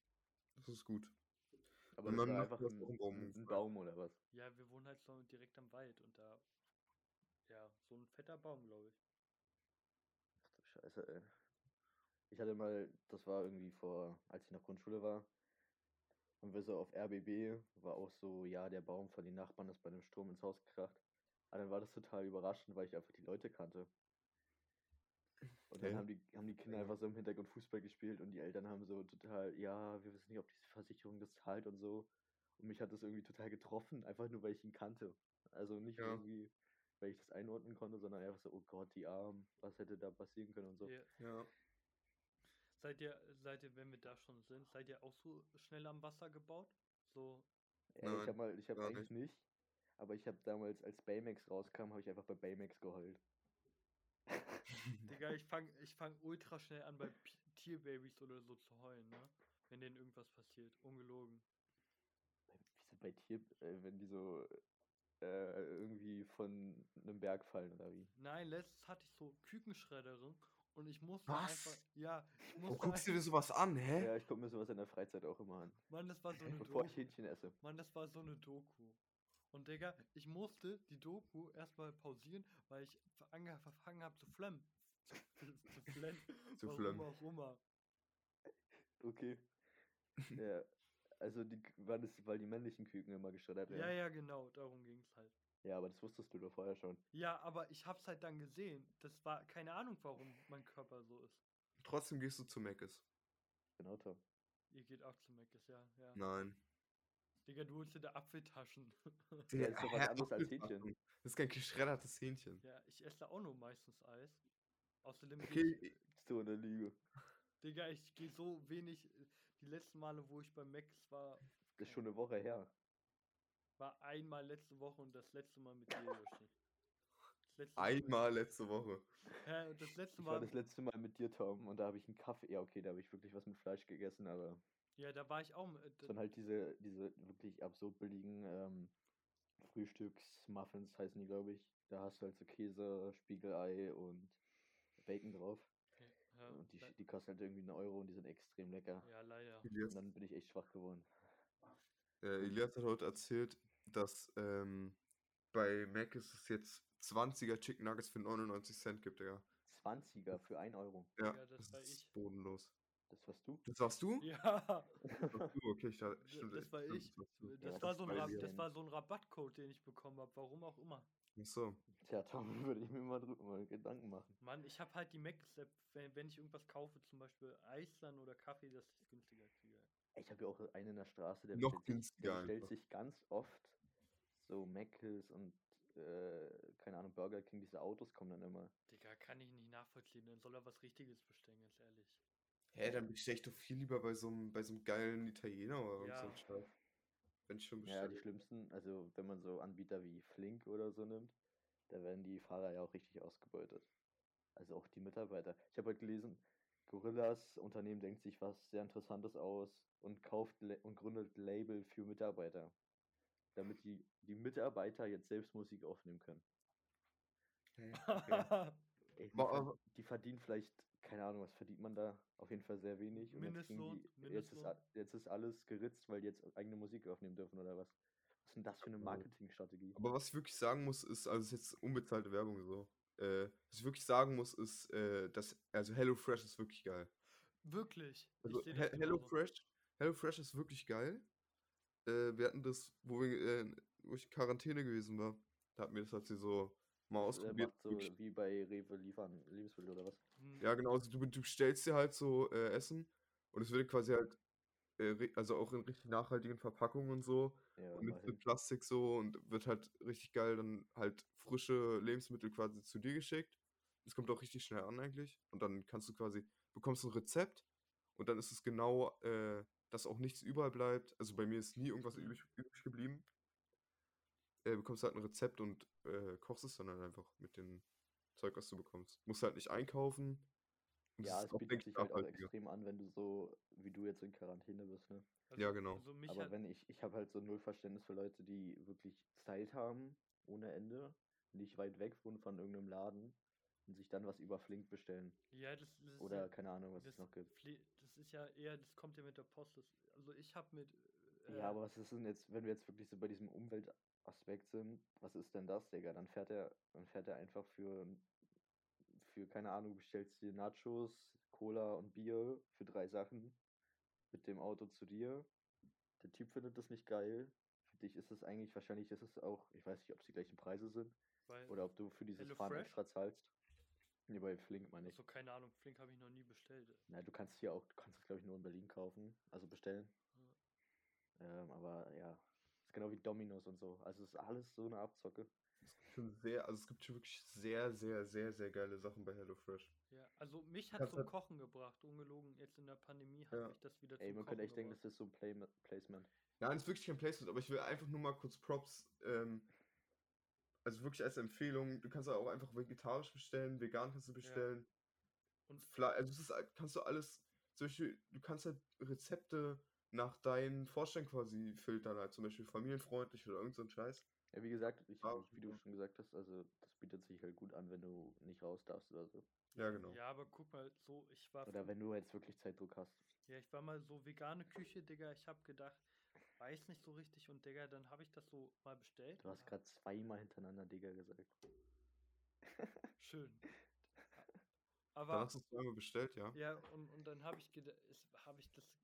Das ist gut. Aber Und das dann war macht einfach ein, Baum ein. Baum oder was? Ja, wir wohnen halt so direkt am Wald und da, ja, so ein fetter Baum, glaube ich. Ach du Scheiße, ey. Ich hatte mal, das war irgendwie vor, als ich noch Grundschule war, Und wir so auf RBB war auch so, ja, der Baum von den Nachbarn ist bei dem Sturm ins Haus gekracht. Aber dann war das total überraschend, weil ich einfach die Leute kannte. Und dann Okay. haben die, haben die Kinder einfach so im Hintergrund Fußball gespielt und die Eltern haben so total, ja, wir wissen nicht, ob diese Versicherung das zahlt und so. Und mich hat das irgendwie total getroffen, einfach nur, weil ich ihn kannte. Also nicht Ja. irgendwie, weil ich das einordnen konnte, sondern einfach so, oh Gott, die Armen, was hätte da passieren können und so. Ja. Ja. Seid ihr, seid ihr, wenn wir da schon sind, seid ihr auch so schnell am Wasser gebaut? So, ich Nein, habe mal, ich habe eigentlich nicht. Aber ich habe damals, als Baymax rauskam, habe ich einfach bei Baymax geheult. Digga, ich fang, ich fang ultra schnell an, bei P Tierbabys oder so zu heulen, ne? Wenn denen irgendwas passiert. Ungelogen. Wieso bei Tier, äh, wenn die so äh, irgendwie von einem Berg fallen oder wie? Nein, letztens hatte ich so Kükenschredderin und ich musste Was? einfach. Ja, ich Wo musste guckst du dir sowas an, hä? Ja, ich gucke mir sowas in der Freizeit auch immer an. Mann, das war so eine Bevor ich Doku. Hähnchen esse. Mann, das war so eine Doku. Und Digga, ich musste die Doku erstmal pausieren, weil ich angefangen habe zu flemmen. zu flennen. Zu Warum flemmen. auch immer. Okay. ja. Also die K- waren das, weil die männlichen Küken immer geschreddert werden. Ja, ja, genau, darum ging es halt. Ja, aber das wusstest du doch vorher schon. Ja, aber ich hab's halt dann gesehen. Das war keine Ahnung, warum mein Körper so ist. Trotzdem gehst du zu Meckes. Genau, Tom. Ihr geht auch zu Meckes, ja, ja. Nein. Digga, du holst dir da Apfeltaschen. Ja, ist doch was anderes als Apfeltaschen. Hähnchen. Das ist kein geschreddertes Hähnchen. ja, ich esse da auch nur meistens Eis. Außerdem, Okay, ich, So eine Lüge. Digga, ich gehe so wenig. äh, Die letzten Male, wo ich bei Meckes war, Das ist schon eine Woche her. war einmal letzte Woche und das letzte Mal mit dir, Yoshi. Das letzte Mal mit- einmal letzte Woche. Hä, und das letzte Ich war Mal. das letzte Mal mit dir, Tom, und da habe ich einen Kaffee. Ja, okay, da habe ich wirklich was mit Fleisch gegessen, aber Ja, da war ich auch. mit- Es sind halt diese, diese wirklich absurd billigen ähm, Frühstücksmuffins, heißen die, glaube ich. Da hast du halt so Käse, Spiegelei und Bacon drauf. Ja, Und die, die kosten halt irgendwie einen Euro und die sind extrem lecker. ja, leider. Und dann bin ich echt schwach geworden. äh, Elias hat heute erzählt, dass ähm, bei Mac ist es jetzt 20er Chicken Nuggets für 99 Cent gibt, Digga. 20er für 1 Euro. Ja, Digga, das das war ist ich. bodenlos. Das warst du? Das warst du? Ja, Das warst du, okay, ich stimmt, das war ich. Das, war das so ein Rab das war so ein Rabattcode, den ich bekommen habe. Warum auch immer. Ach so. Tja, Tom, würde ich mir mal drüber mal Gedanken machen. Mann, ich habe halt die Max-App, wenn, wenn ich irgendwas kaufe, zum Beispiel Eis dann oder Kaffee, dass ich es günstiger kriege. Ich habe ja auch einen in der Straße, der Noch bestellt, sich, der günstiger bestellt sich ganz oft so Mc's und äh, keine Ahnung, Burger King, diese Autos kommen dann immer. Digga, kann ich nicht nachvollziehen. Dann soll er was Richtiges bestellen, ganz ehrlich. Hä, dann bestell ich doch viel lieber bei so einem bei so einem geilen Italiener oder Ja. so ein Scheiß. Wenn ich schon Ja, die bestelle. schlimmsten, also wenn man so Anbieter wie Flink oder so nimmt, da werden die Fahrer ja auch richtig ausgebeutet. Also auch die Mitarbeiter. Ich habe heute gelesen, Gorillas Unternehmen denkt sich was sehr Interessantes aus und kauft und gründet Label für Mitarbeiter, damit die, die Mitarbeiter jetzt selbst Musik aufnehmen können. Okay. Ey, die, ver die verdienen vielleicht, keine Ahnung, was verdient man da? Auf jeden Fall sehr wenig. Und jetzt, kriegen Mindestlohn, die, jetzt, ist, Mindestlohn. jetzt ist alles geritzt, weil die jetzt eigene Musik aufnehmen dürfen oder was? Was ist denn das für eine. Marketingstrategie? Aber was ich wirklich sagen muss, ist, also es ist jetzt unbezahlte Werbung so. Äh, was ich wirklich sagen muss, ist, äh, dass, also HelloFresh ist wirklich geil. Wirklich. Also He-. HelloFresh, HelloFresh ist wirklich geil. Äh, wir hatten das, wo, wir, äh, wo ich in Quarantäne gewesen war. Da hatten wir das, sie so mal äh, ausprobiert. so wie bei Rewe liefern, Lebensmittel oder was? Hm, Ja, genau. Also du, du bestellst dir halt so äh, Essen und es wird quasi halt, äh, also auch in richtig nachhaltigen Verpackungen und so. Ja, und mit Plastik so und wird halt richtig geil dann halt frische Lebensmittel quasi zu dir geschickt. Das kommt auch richtig schnell an eigentlich. Und dann kannst du quasi, bekommst ein Rezept und dann ist es genau, äh, dass auch nichts überall bleibt. Also bei mir ist nie irgendwas Mhm. übrig, übrig geblieben. Äh, bekommst halt ein Rezept und äh, kochst es dann halt einfach mit dem Zeug, was du bekommst. Musst halt nicht einkaufen. Ja, es bietet sich ich, halt auch extrem an, wenn du so, wie du jetzt in Quarantäne bist, ne? also, ja, genau. Also mich Aber wenn ich, ich habe halt so null Verständnis für Leute, die wirklich Zeit haben, ohne Ende, nicht weit weg wohnen von irgendeinem Laden und sich dann was über Flink bestellen. ja, das, das ist Oder ja, keine Ahnung, was es noch gibt. Das ist ja eher, das kommt ja mit der Post. Das, also ich habe mit. Äh, Ja, aber was ist denn jetzt, wenn wir jetzt wirklich so bei diesem Umweltaspekt sind, was ist denn das, Digga? Dann fährt er, dann fährt er einfach für, für, keine Ahnung, bestellst dir Nachos, Cola und Bier für drei Sachen mit dem Auto zu dir der Typ findet das nicht geil. Für dich ist es eigentlich, wahrscheinlich ist es auch, ich weiß nicht, ob es die gleichen Preise sind Weil, oder ob du für dieses Hello Fahren Fresh? extra zahlst. Nee, bei Flink meine ich. so keine Ahnung, Flink habe ich noch nie bestellt. Na, du kannst hier auch, du kannst es glaube ich nur in Berlin kaufen, also bestellen. Ähm, aber ja, ist genau wie Dominos und so. Also es ist alles so eine Abzocke. Es gibt schon sehr, also es gibt schon wirklich sehr, sehr, sehr, sehr geile Sachen bei HelloFresh. Ja, also mich hat zum Kochen gebracht, ungelogen. Jetzt in der Pandemie hat Ja. mich das wieder Ey, zum man Kochen könnte echt denken, gebracht. das ist so ein Play Placement. Nein, es ist wirklich kein Placement, aber ich will einfach nur mal kurz Props. Ähm, also wirklich als Empfehlung, du kannst auch einfach vegetarisch bestellen, vegan kannst du bestellen. Und Fle also es ist, halt- kannst du alles, zum Beispiel, du kannst halt Rezepte nach deinen Vorstellungen quasi filtern, halt zum Beispiel familienfreundlich oder irgend so ein Scheiß. Ja, wie gesagt, ich, Ah, wie du schon gesagt hast, also das bietet sich halt gut an, wenn du nicht raus darfst oder so. Ja, genau. ja, aber guck mal, so, ich war Oder wenn du jetzt wirklich Zeitdruck hast. Ja, ich war mal so vegane Küche, Digga. Ich hab gedacht, weiß nicht so richtig und Digga, dann habe ich das so mal bestellt. Du hast hab- gerade zweimal hintereinander Digga gesagt. schön. Dann Aber hast du es einmal bestellt, ja. ja, und, und dann habe ich gedacht, habe ich das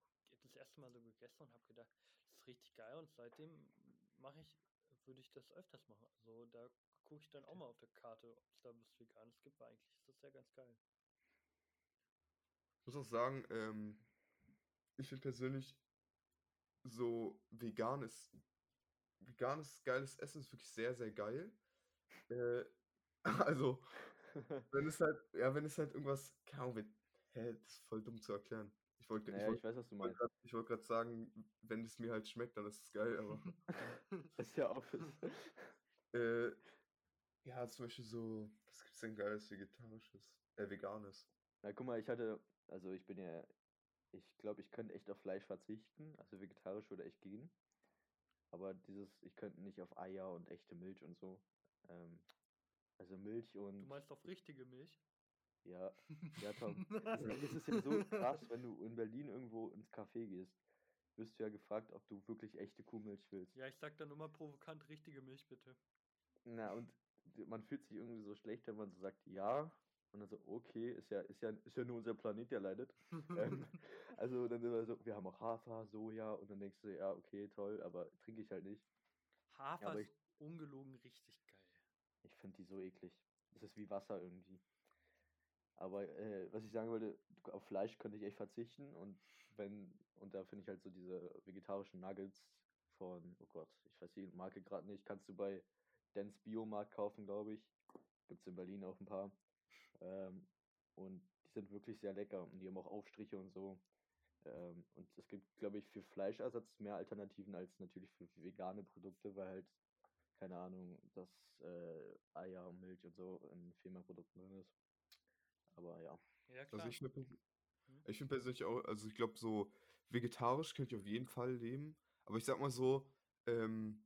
erste Mal so gegessen und habe gedacht, das ist richtig geil und seitdem mache ich, würde ich das öfters machen. Also da gucke ich dann auch mal auf der Karte, ob es da was Veganes gibt, weil eigentlich ist das ja ganz geil. Ich muss auch sagen, ähm, ich finde persönlich so veganes, veganes, geiles Essen ist wirklich sehr, sehr geil. Äh, also, wenn es halt, ja, wenn es halt irgendwas, keine Ahnung, hä, das ist voll dumm zu erklären. Ich wollte naja, wollt, ich weiß, was du meinst. ich wollt gerade sagen, wenn es mir halt schmeckt, dann ist es geil, aber Das ist ja Office. äh, ja, zum Beispiel so, was gibt's denn geiles Vegetarisches? Äh, Veganes. Na, guck mal, ich hatte, also ich bin ja, ich glaube, ich könnte echt auf Fleisch verzichten, also vegetarisch würde echt gehen. Aber dieses, ich könnte nicht auf Eier und echte Milch und so. Ähm, also Milch Du und meinst auf richtige Milch? Ja, ja, Tom. Es ist ja so krass, wenn du in Berlin irgendwo ins Café gehst, wirst du ja gefragt, ob du wirklich echte Kuhmilch willst. Ja, ich sag dann immer provokant richtige Milch bitte. Na, und man fühlt sich irgendwie so schlecht, wenn man so sagt, ja. Und dann so, okay, ist ja, ist ja, ist ja nur unser Planet, der leidet. ähm, also dann immer so, wir haben auch Hafer, Soja und dann denkst du, ja, okay, toll, aber trinke ich halt nicht. Hafer aber ist ungelogen richtig geil. Ich finde die so eklig. Das ist wie Wasser irgendwie. Aber äh, was ich sagen wollte, auf Fleisch könnte ich echt verzichten und wenn, und da finde ich halt so diese vegetarischen Nuggets von, oh Gott, ich weiß die Marke gerade nicht, kannst du bei Dance Biomarkt kaufen, glaube ich. Gibt es in Berlin auch ein paar. Ähm, und die sind wirklich sehr lecker und die haben auch Aufstriche und so. Ähm, und es gibt, glaube ich, für Fleischersatz mehr Alternativen als natürlich für vegane Produkte, weil halt, keine Ahnung, dass äh, Eier und Milch und so in viel Produkten drin ist. Aber ja. Ja, klar. Also ich finde Hm? ich find persönlich auch, also ich glaube so vegetarisch könnte ich auf jeden Fall leben. Aber ich sag mal so, ähm,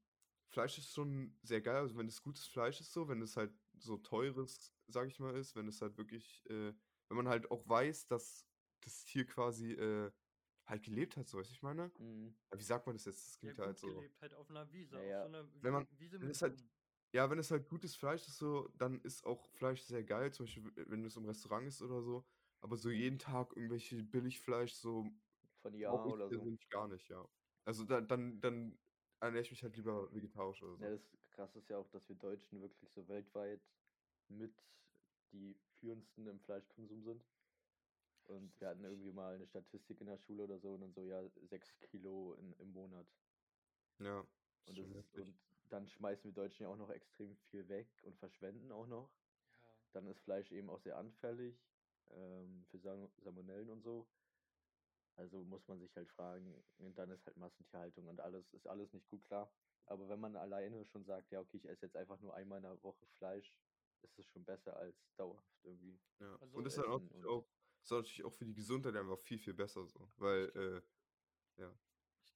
Fleisch ist schon sehr geil, also wenn es gutes Fleisch ist so, wenn es halt so teures, sag ich mal, ist, wenn es halt wirklich, äh, wenn man halt auch weiß, dass das Tier quasi äh, halt gelebt hat, so weiß ich meine. Mhm. Ja, Wie sagt man das jetzt? Das ja, klingt gut halt so. gelebt, halt auf einer Wiese, Ja, ja. so einer Wenn man- Wiese wenn es halt-. Ja, wenn es halt gutes Fleisch ist, so, dann ist auch Fleisch sehr geil. Zum Beispiel, w- wenn es im Restaurant ist oder so. Aber so jeden Tag irgendwelche Billigfleisch, so Von Ja brauche ich oder so. persönlich gar nicht, ja. Also dann, dann, dann ernähre ich mich halt lieber vegetarisch oder so. Ja, das krass ist ja auch, dass wir Deutschen wirklich so weltweit mit die führendsten im Fleischkonsum sind. Und Das wir ist hatten irgendwie mal eine Statistik in der Schule oder so und dann so, ja, sechs Kilo in, im Monat. Ja. Und, schon das ist, heftig. und dann schmeißen wir Deutschen ja auch noch extrem viel weg und verschwenden auch noch. Ja. Dann ist Fleisch eben auch sehr anfällig ähm, für Sam Salmonellen und so. Also muss man sich halt fragen, und dann ist halt Massentierhaltung und alles, ist alles nicht gut klar. Aber wenn man alleine schon sagt, ja, okay, ich esse jetzt einfach nur einmal in der Woche Fleisch, ist es schon besser als dauerhaft irgendwie. Ja. Also und das ist halt auch, natürlich auch, ist natürlich auch für die Gesundheit einfach viel, viel besser so. Weil, äh, Ich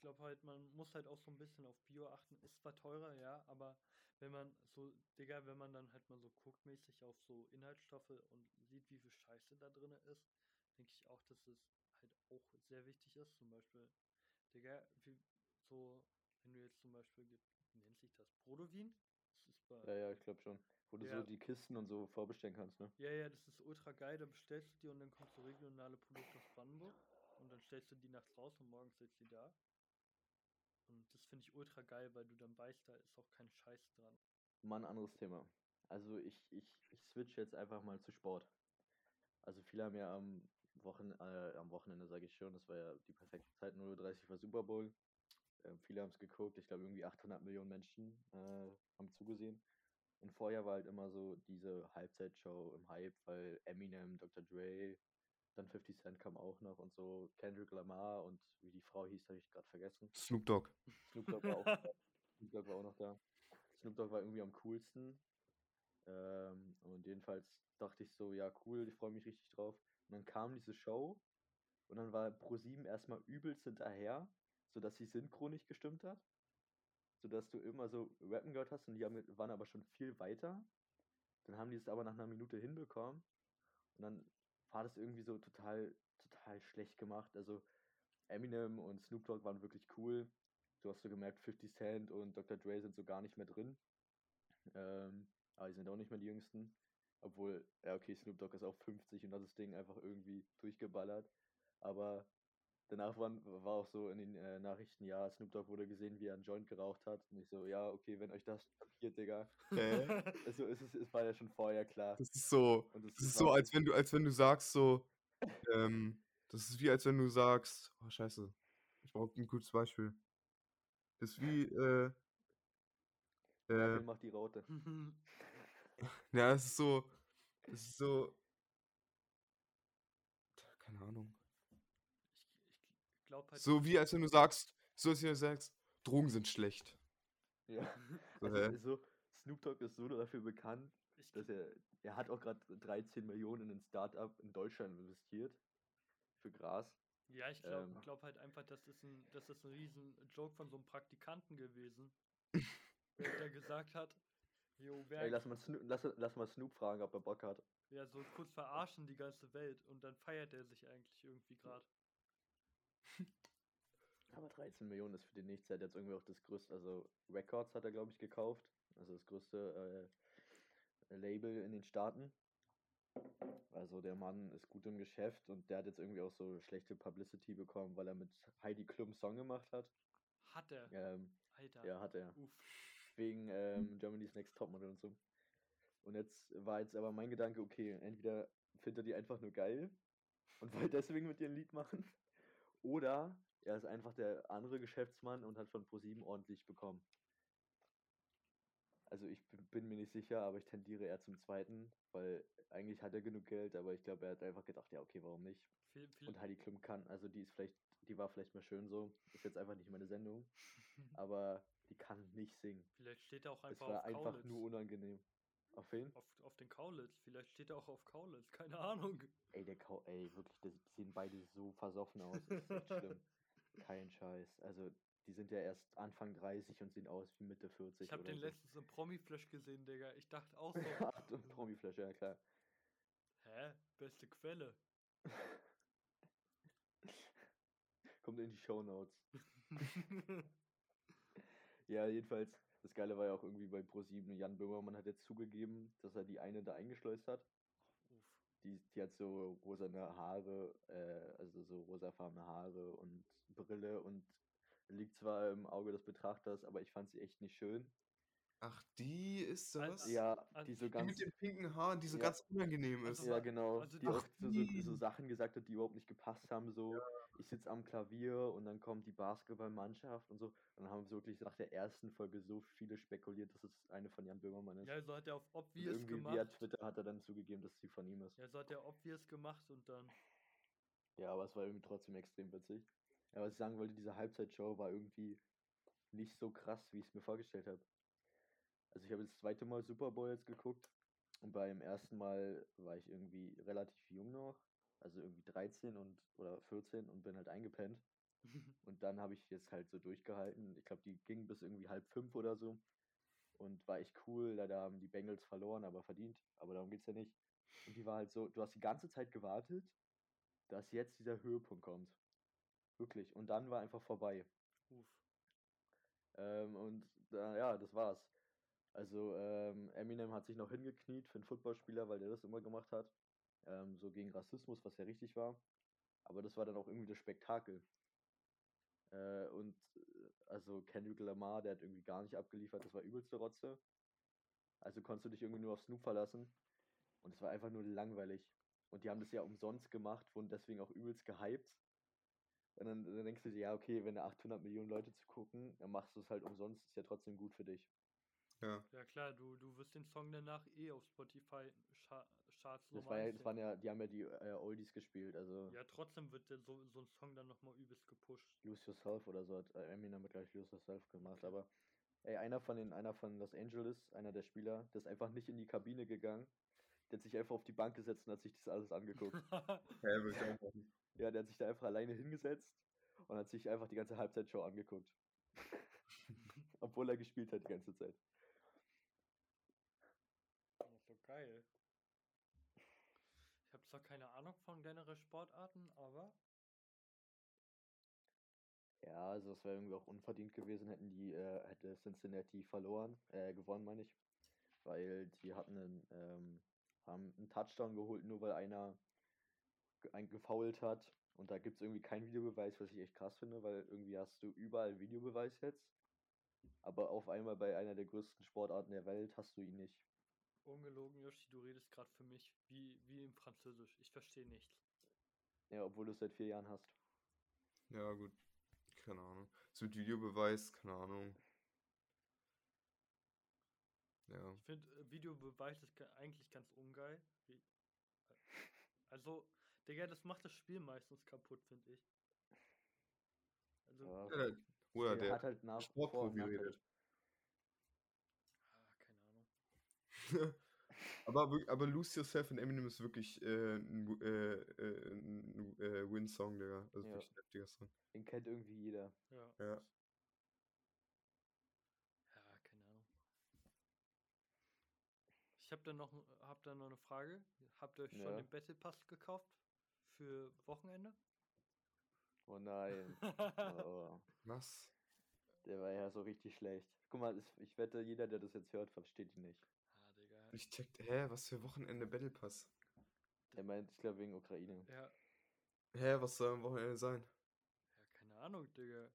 glaube halt, man muss halt auch so ein bisschen auf Bio achten. Ist zwar teurer, ja, aber wenn man so, Digga, wenn man dann halt mal so guckt mäßig auf so Inhaltsstoffe und sieht, wie viel Scheiße da drin ist, denke ich auch, dass es halt auch sehr wichtig ist. Zum Beispiel, Digga, wie, so, wenn du jetzt zum Beispiel, wie nennt sich das? Brodowin? Das ist bei, Ja, ja, ich glaube schon. Wo du Ja. so die Kisten und so vorbestellen kannst, ne? Ja, ja, das ist ultra geil. Da bestellst du die und dann kommt so regionale Produkte aus Brandenburg. Und dann stellst du die nachts raus und morgens sitzt die da. Und das finde ich ultra geil, weil du dann weißt, da ist auch kein Scheiß dran. Mal ein anderes Thema. Also ich, ich, ich switch jetzt einfach mal zu Sport. Also viele haben ja am, Wochen, äh, am Wochenende, sage ich schon, das war ja die perfekte Zeit, 0.30 Uhr war Super Bowl. Äh, viele haben es geguckt, ich glaube irgendwie 800 Millionen Menschen äh, haben zugesehen. Und vorher war halt immer so diese Halbzeitshow im Hype, weil Eminem, Dr. Dre, dann 50 Cent kam auch noch und so, Kendrick Lamar und wie die Frau hieß, habe ich gerade vergessen. Snoop Dogg. Snoop Dogg war auch da. Snoop Dogg war auch noch da. Snoop Dogg war irgendwie am coolsten. Ähm, und jedenfalls dachte ich so, ja cool, ich freue mich richtig drauf. Und dann kam diese Show und dann war Pro7 erstmal übelst hinterher, sodass die Synchro nicht gestimmt hat. Sodass du immer so Rappen gehört hast und die haben, waren aber schon viel weiter. Dann haben die es aber nach einer Minute hinbekommen. Und dann war das irgendwie so total, total schlecht gemacht. Also Eminem und Snoop Dogg waren wirklich cool. Du hast so gemerkt, 50 Cent und Dr. Dre sind so gar nicht mehr drin. Ähm, aber die sind auch nicht mehr die jüngsten. Obwohl, ja, okay, Snoop Dogg ist auch 50 und hat das Ding einfach irgendwie durchgeballert. Aber danach waren, war auch so in den äh, Nachrichten, ja, Snoop Dogg wurde gesehen, wie er einen Joint geraucht hat. Und ich so, ja, okay, wenn euch das schockiert, Digga. Hä? Also es, ist, es war ja schon vorher klar. Das ist so, Und das ist so, als wenn du, als wenn du sagst so, ähm, das ist wie als wenn du sagst, oh scheiße, ich brauche ein gutes Beispiel. Das ist wie, äh, äh, macht die Raute. ja, es ist so, es ist so, keine Ahnung. Glaube halt. So wie als wenn du sagst, so als wenn du sagst, Drogen sind schlecht. Ja. So, Also, Snoop Dogg ist so dafür bekannt, dass er, er hat auch gerade 13 Millionen in ein Startup in Deutschland investiert. Für Gras. ja, ich glaube ähm, glaub halt einfach, das ist ein, das ist ein riesen Joke von so einem Praktikanten gewesen. der, der gesagt hat, jo, wer Ey, lass mal, Snoop, lass, lass mal Snoop fragen, ob er Bock hat. ja so kurz verarschen die ganze Welt und dann feiert er sich eigentlich irgendwie gerade. Aber 13 Millionen ist für den nichts. Er hat jetzt irgendwie auch das größte, also Records hat er, glaube ich, gekauft. Also das größte äh, Label in den Staaten. Also der Mann ist gut im Geschäft und der hat jetzt irgendwie auch so schlechte Publicity bekommen, weil er mit Heidi Klum Song gemacht hat. Hat er. Ähm, Alter. ja, hat er. Uff. wegen ähm, Germany's Next Topmodel und so. Und jetzt war jetzt aber mein Gedanke, okay, entweder findet er die einfach nur geil und will deswegen mit ihr ein Lied machen, oder er ist einfach der andere Geschäftsmann und hat von ProSieben ordentlich bekommen. Also ich bin- mir nicht sicher, aber ich tendiere eher zum zweiten, weil eigentlich hat er genug Geld, aber ich glaube, er hat einfach gedacht, ja, okay, warum nicht? Viel, viel, Und Heidi Klum kann, also die ist vielleicht, die war vielleicht mal schön so, ist jetzt einfach nicht meine Sendung, aber die kann nicht singen. vielleicht steht er auch Es einfach war auf einfach Kaulitz. nur unangenehm. Auf wen? auf, auf den Kaulitz. Vielleicht steht er auch auf Kaulitz. Keine Ahnung. Ey, der Kau, ey, wirklich, das- die sehen beide so versoffen aus. Das ist echt schlimm. Kein Scheiß. Also, die sind ja erst Anfang 30 und sehen aus wie Mitte 40. Ich habe den so. letztens im Promi-Flash gesehen, Digga. Ich dachte auch so. Ach, du Promiflash, ja klar. Hä? Beste Quelle. Kommt in die Show Notes. Ja, jedenfalls, das Geile war ja auch irgendwie bei Pro7, Jan Böhmermann hat jetzt zugegeben, dass er die eine da eingeschleust hat. Uff. Die, die hat so rosane Haare, äh, also so rosafarbene Haare und Brille und liegt zwar im Auge des Betrachters, aber ich fand sie echt nicht schön. Ach, die ist Al- das? Ja, also die so Die ganz. mit den pinken Haaren, die so Ja. ganz unangenehm ist. Also Ja, wa- genau. also die die- auch so, so, so die- Sachen gesagt hat, die überhaupt nicht gepasst haben. So, ich sitze am Klavier und dann kommt die Basketballmannschaft und so. Und dann haben sie wirklich nach der ersten Folge so viele spekuliert, dass es eine von Jan Böhmermann ist. Ja, so hat er auf und obvious irgendwie via gemacht. Twitter hat er dann zugegeben, dass sie von ihm ist. Ja, so hat er obvious gemacht und dann. Ja, aber es war irgendwie trotzdem extrem witzig. Ja, was ich sagen wollte, diese Halbzeitshow war irgendwie nicht so krass, wie ich es mir vorgestellt habe. Also ich habe das zweite Mal Super Bowl jetzt geguckt und beim ersten Mal war ich irgendwie relativ jung noch, also irgendwie 13 und oder 14 und bin halt eingepennt. Und dann habe ich jetzt halt so durchgehalten. Ich glaube, die ging bis irgendwie halb fünf oder so. Und war echt cool. Leider haben die Bengals verloren, aber verdient. Aber darum geht's ja nicht. Und die war halt so, du hast die ganze Zeit gewartet, dass jetzt dieser Höhepunkt kommt. Wirklich. Und dann war einfach vorbei. Uff. Ähm, und äh, ja, das war's. Also ähm, Eminem hat sich noch hingekniet für einen Footballspieler, weil der das immer gemacht hat. Ähm, so gegen Rassismus, was ja richtig war. Aber das war dann auch irgendwie das Spektakel. Äh, und äh, also Kendrick Lamar, der hat irgendwie gar nicht abgeliefert, das war übelste Rotze. Also konntest du dich irgendwie nur auf Snoop verlassen. Und es war einfach nur langweilig. Und die haben das ja umsonst gemacht, wurden deswegen auch übelst gehypt. Und dann, dann denkst du dir, ja, okay, wenn da 800 Millionen Leute zu gucken, dann machst du es halt umsonst, ist ja trotzdem gut für dich. Ja. Ja klar, du, du wirst den Song danach eh auf Spotify Cha- Charts Das, war ja, das waren ja, die haben ja die äh, Oldies gespielt, also Ja, trotzdem wird der so, so ein Song dann nochmal übelst gepusht. Lose Yourself oder so hat äh, Eminem gleich Lose Yourself gemacht. Okay. Aber ey, einer von den, einer von Los Angeles, einer der Spieler, der ist einfach nicht in die Kabine gegangen. Der hat sich einfach auf die Bank gesetzt und hat sich das alles angeguckt. Ja, ja, der hat sich da einfach alleine hingesetzt und hat sich einfach die ganze Halbzeitshow angeguckt. Obwohl er gespielt hat die ganze Zeit. Das ist so geil. Ich habe zwar keine Ahnung von generell Sportarten, aber Ja, also es wäre irgendwie auch unverdient gewesen, hätten die, äh, hätte Cincinnati verloren, äh, gewonnen, meine ich. Weil die hatten einen, ähm, haben einen Touchdown geholt, nur weil einer einen gefoult hat. Und da gibt es irgendwie keinen Videobeweis, was ich echt krass finde, weil irgendwie hast du überall Videobeweis jetzt. Aber auf einmal bei einer der größten Sportarten der Welt hast du ihn nicht. ungelogen, Yoshi, du redest gerade für mich wie, wie im Französisch. Ich verstehe nichts. Ja, obwohl du es seit vier Jahren hast. Ja, gut. Keine Ahnung. So mit Videobeweis, keine Ahnung. Ja. Ich finde, äh, Videobeweis ist ge- eigentlich ganz ungeil. Äh, also, Digga, das macht das Spiel meistens kaputt, finde ich. Also, Ja, Ja, der, oder der der hat halt nach Sportprofi Nachteile. redet. ah, keine Ahnung. aber, aber Lose Yourself in Eminem ist wirklich äh, ein, äh, äh, ein äh, Win-Song, Digga. Also Ja. wirklich ein heftiger Song. Den kennt irgendwie jeder. Ja. Ja. Ja, keine Ahnung. Ich habe da noch, hab da noch eine Frage. Habt ihr euch schon Ja. den Battle Pass gekauft für Wochenende? Oh nein. Oh. Was? Der war ja so richtig schlecht. Guck mal, ich wette, jeder, der das jetzt hört, versteht ihn nicht. Ah, Digga. Ich checkt, hä, was für Wochenende Battle Pass? Der meint, ich glaube, wegen Ukraine. Ja, Hä, was soll am Wochenende sein? ja, keine Ahnung, Digga.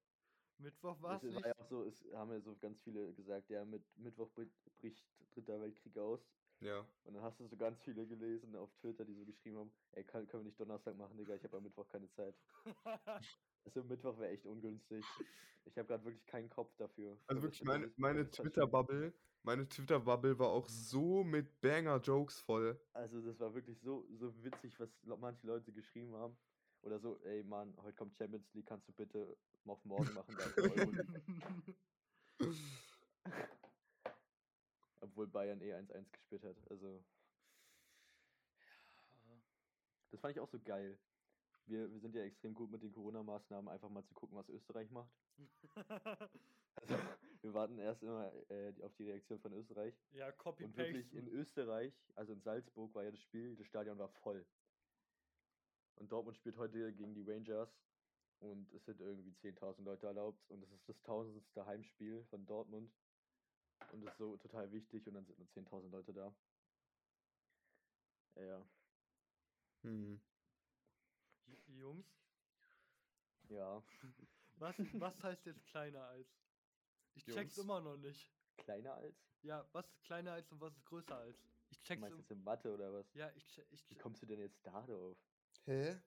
Mittwoch war Es es war nicht. ja auch so, es haben ja so ganz viele gesagt, ja, mit Mittwoch bri- bricht Dritter Weltkrieg aus. Ja. Und dann hast du so ganz viele gelesen auf Twitter, die so geschrieben haben, ey, kann, können wir nicht Donnerstag machen, Digga, ich habe am Mittwoch keine Zeit. Also Mittwoch wäre echt ungünstig. Ich habe gerade wirklich keinen Kopf dafür. Also Aber wirklich, meine, meine Twitter-Bubble, meine Twitter-Bubble war auch so mit Banger-Jokes voll. Also das war wirklich so, so witzig, was manche Leute geschrieben haben. Oder so, ey Mann, heute kommt Champions League, kannst du bitte auf morgen machen, da ist der Euroleague. Obwohl Bayern eh 1-1 gespielt hat. Also, Ja, das fand ich auch so geil. Wir, wir sind ja extrem gut mit den Corona-Maßnahmen, einfach mal zu gucken, was Österreich macht. Also, wir warten erst immer äh, auf die Reaktion von Österreich. ja, copy Und wirklich in Österreich, also in Salzburg, war ja das Spiel, das Stadion war voll. Und Dortmund spielt heute gegen die Rangers und es sind irgendwie 10.000 Leute erlaubt und es ist das tausendste Heimspiel von Dortmund. Und das ist so total wichtig und dann sind nur 10.000 Leute da. Ja, Hm. Jungs, ja, was, was heißt jetzt kleiner als? Ich check's Jungs. immer noch nicht. kleiner als? Ja, was ist kleiner als und was ist größer als? Ich Du check's meinst im, jetzt in Mathe oder was? Ja, ich, che- ich Wie kommst du denn jetzt da drauf? Hä?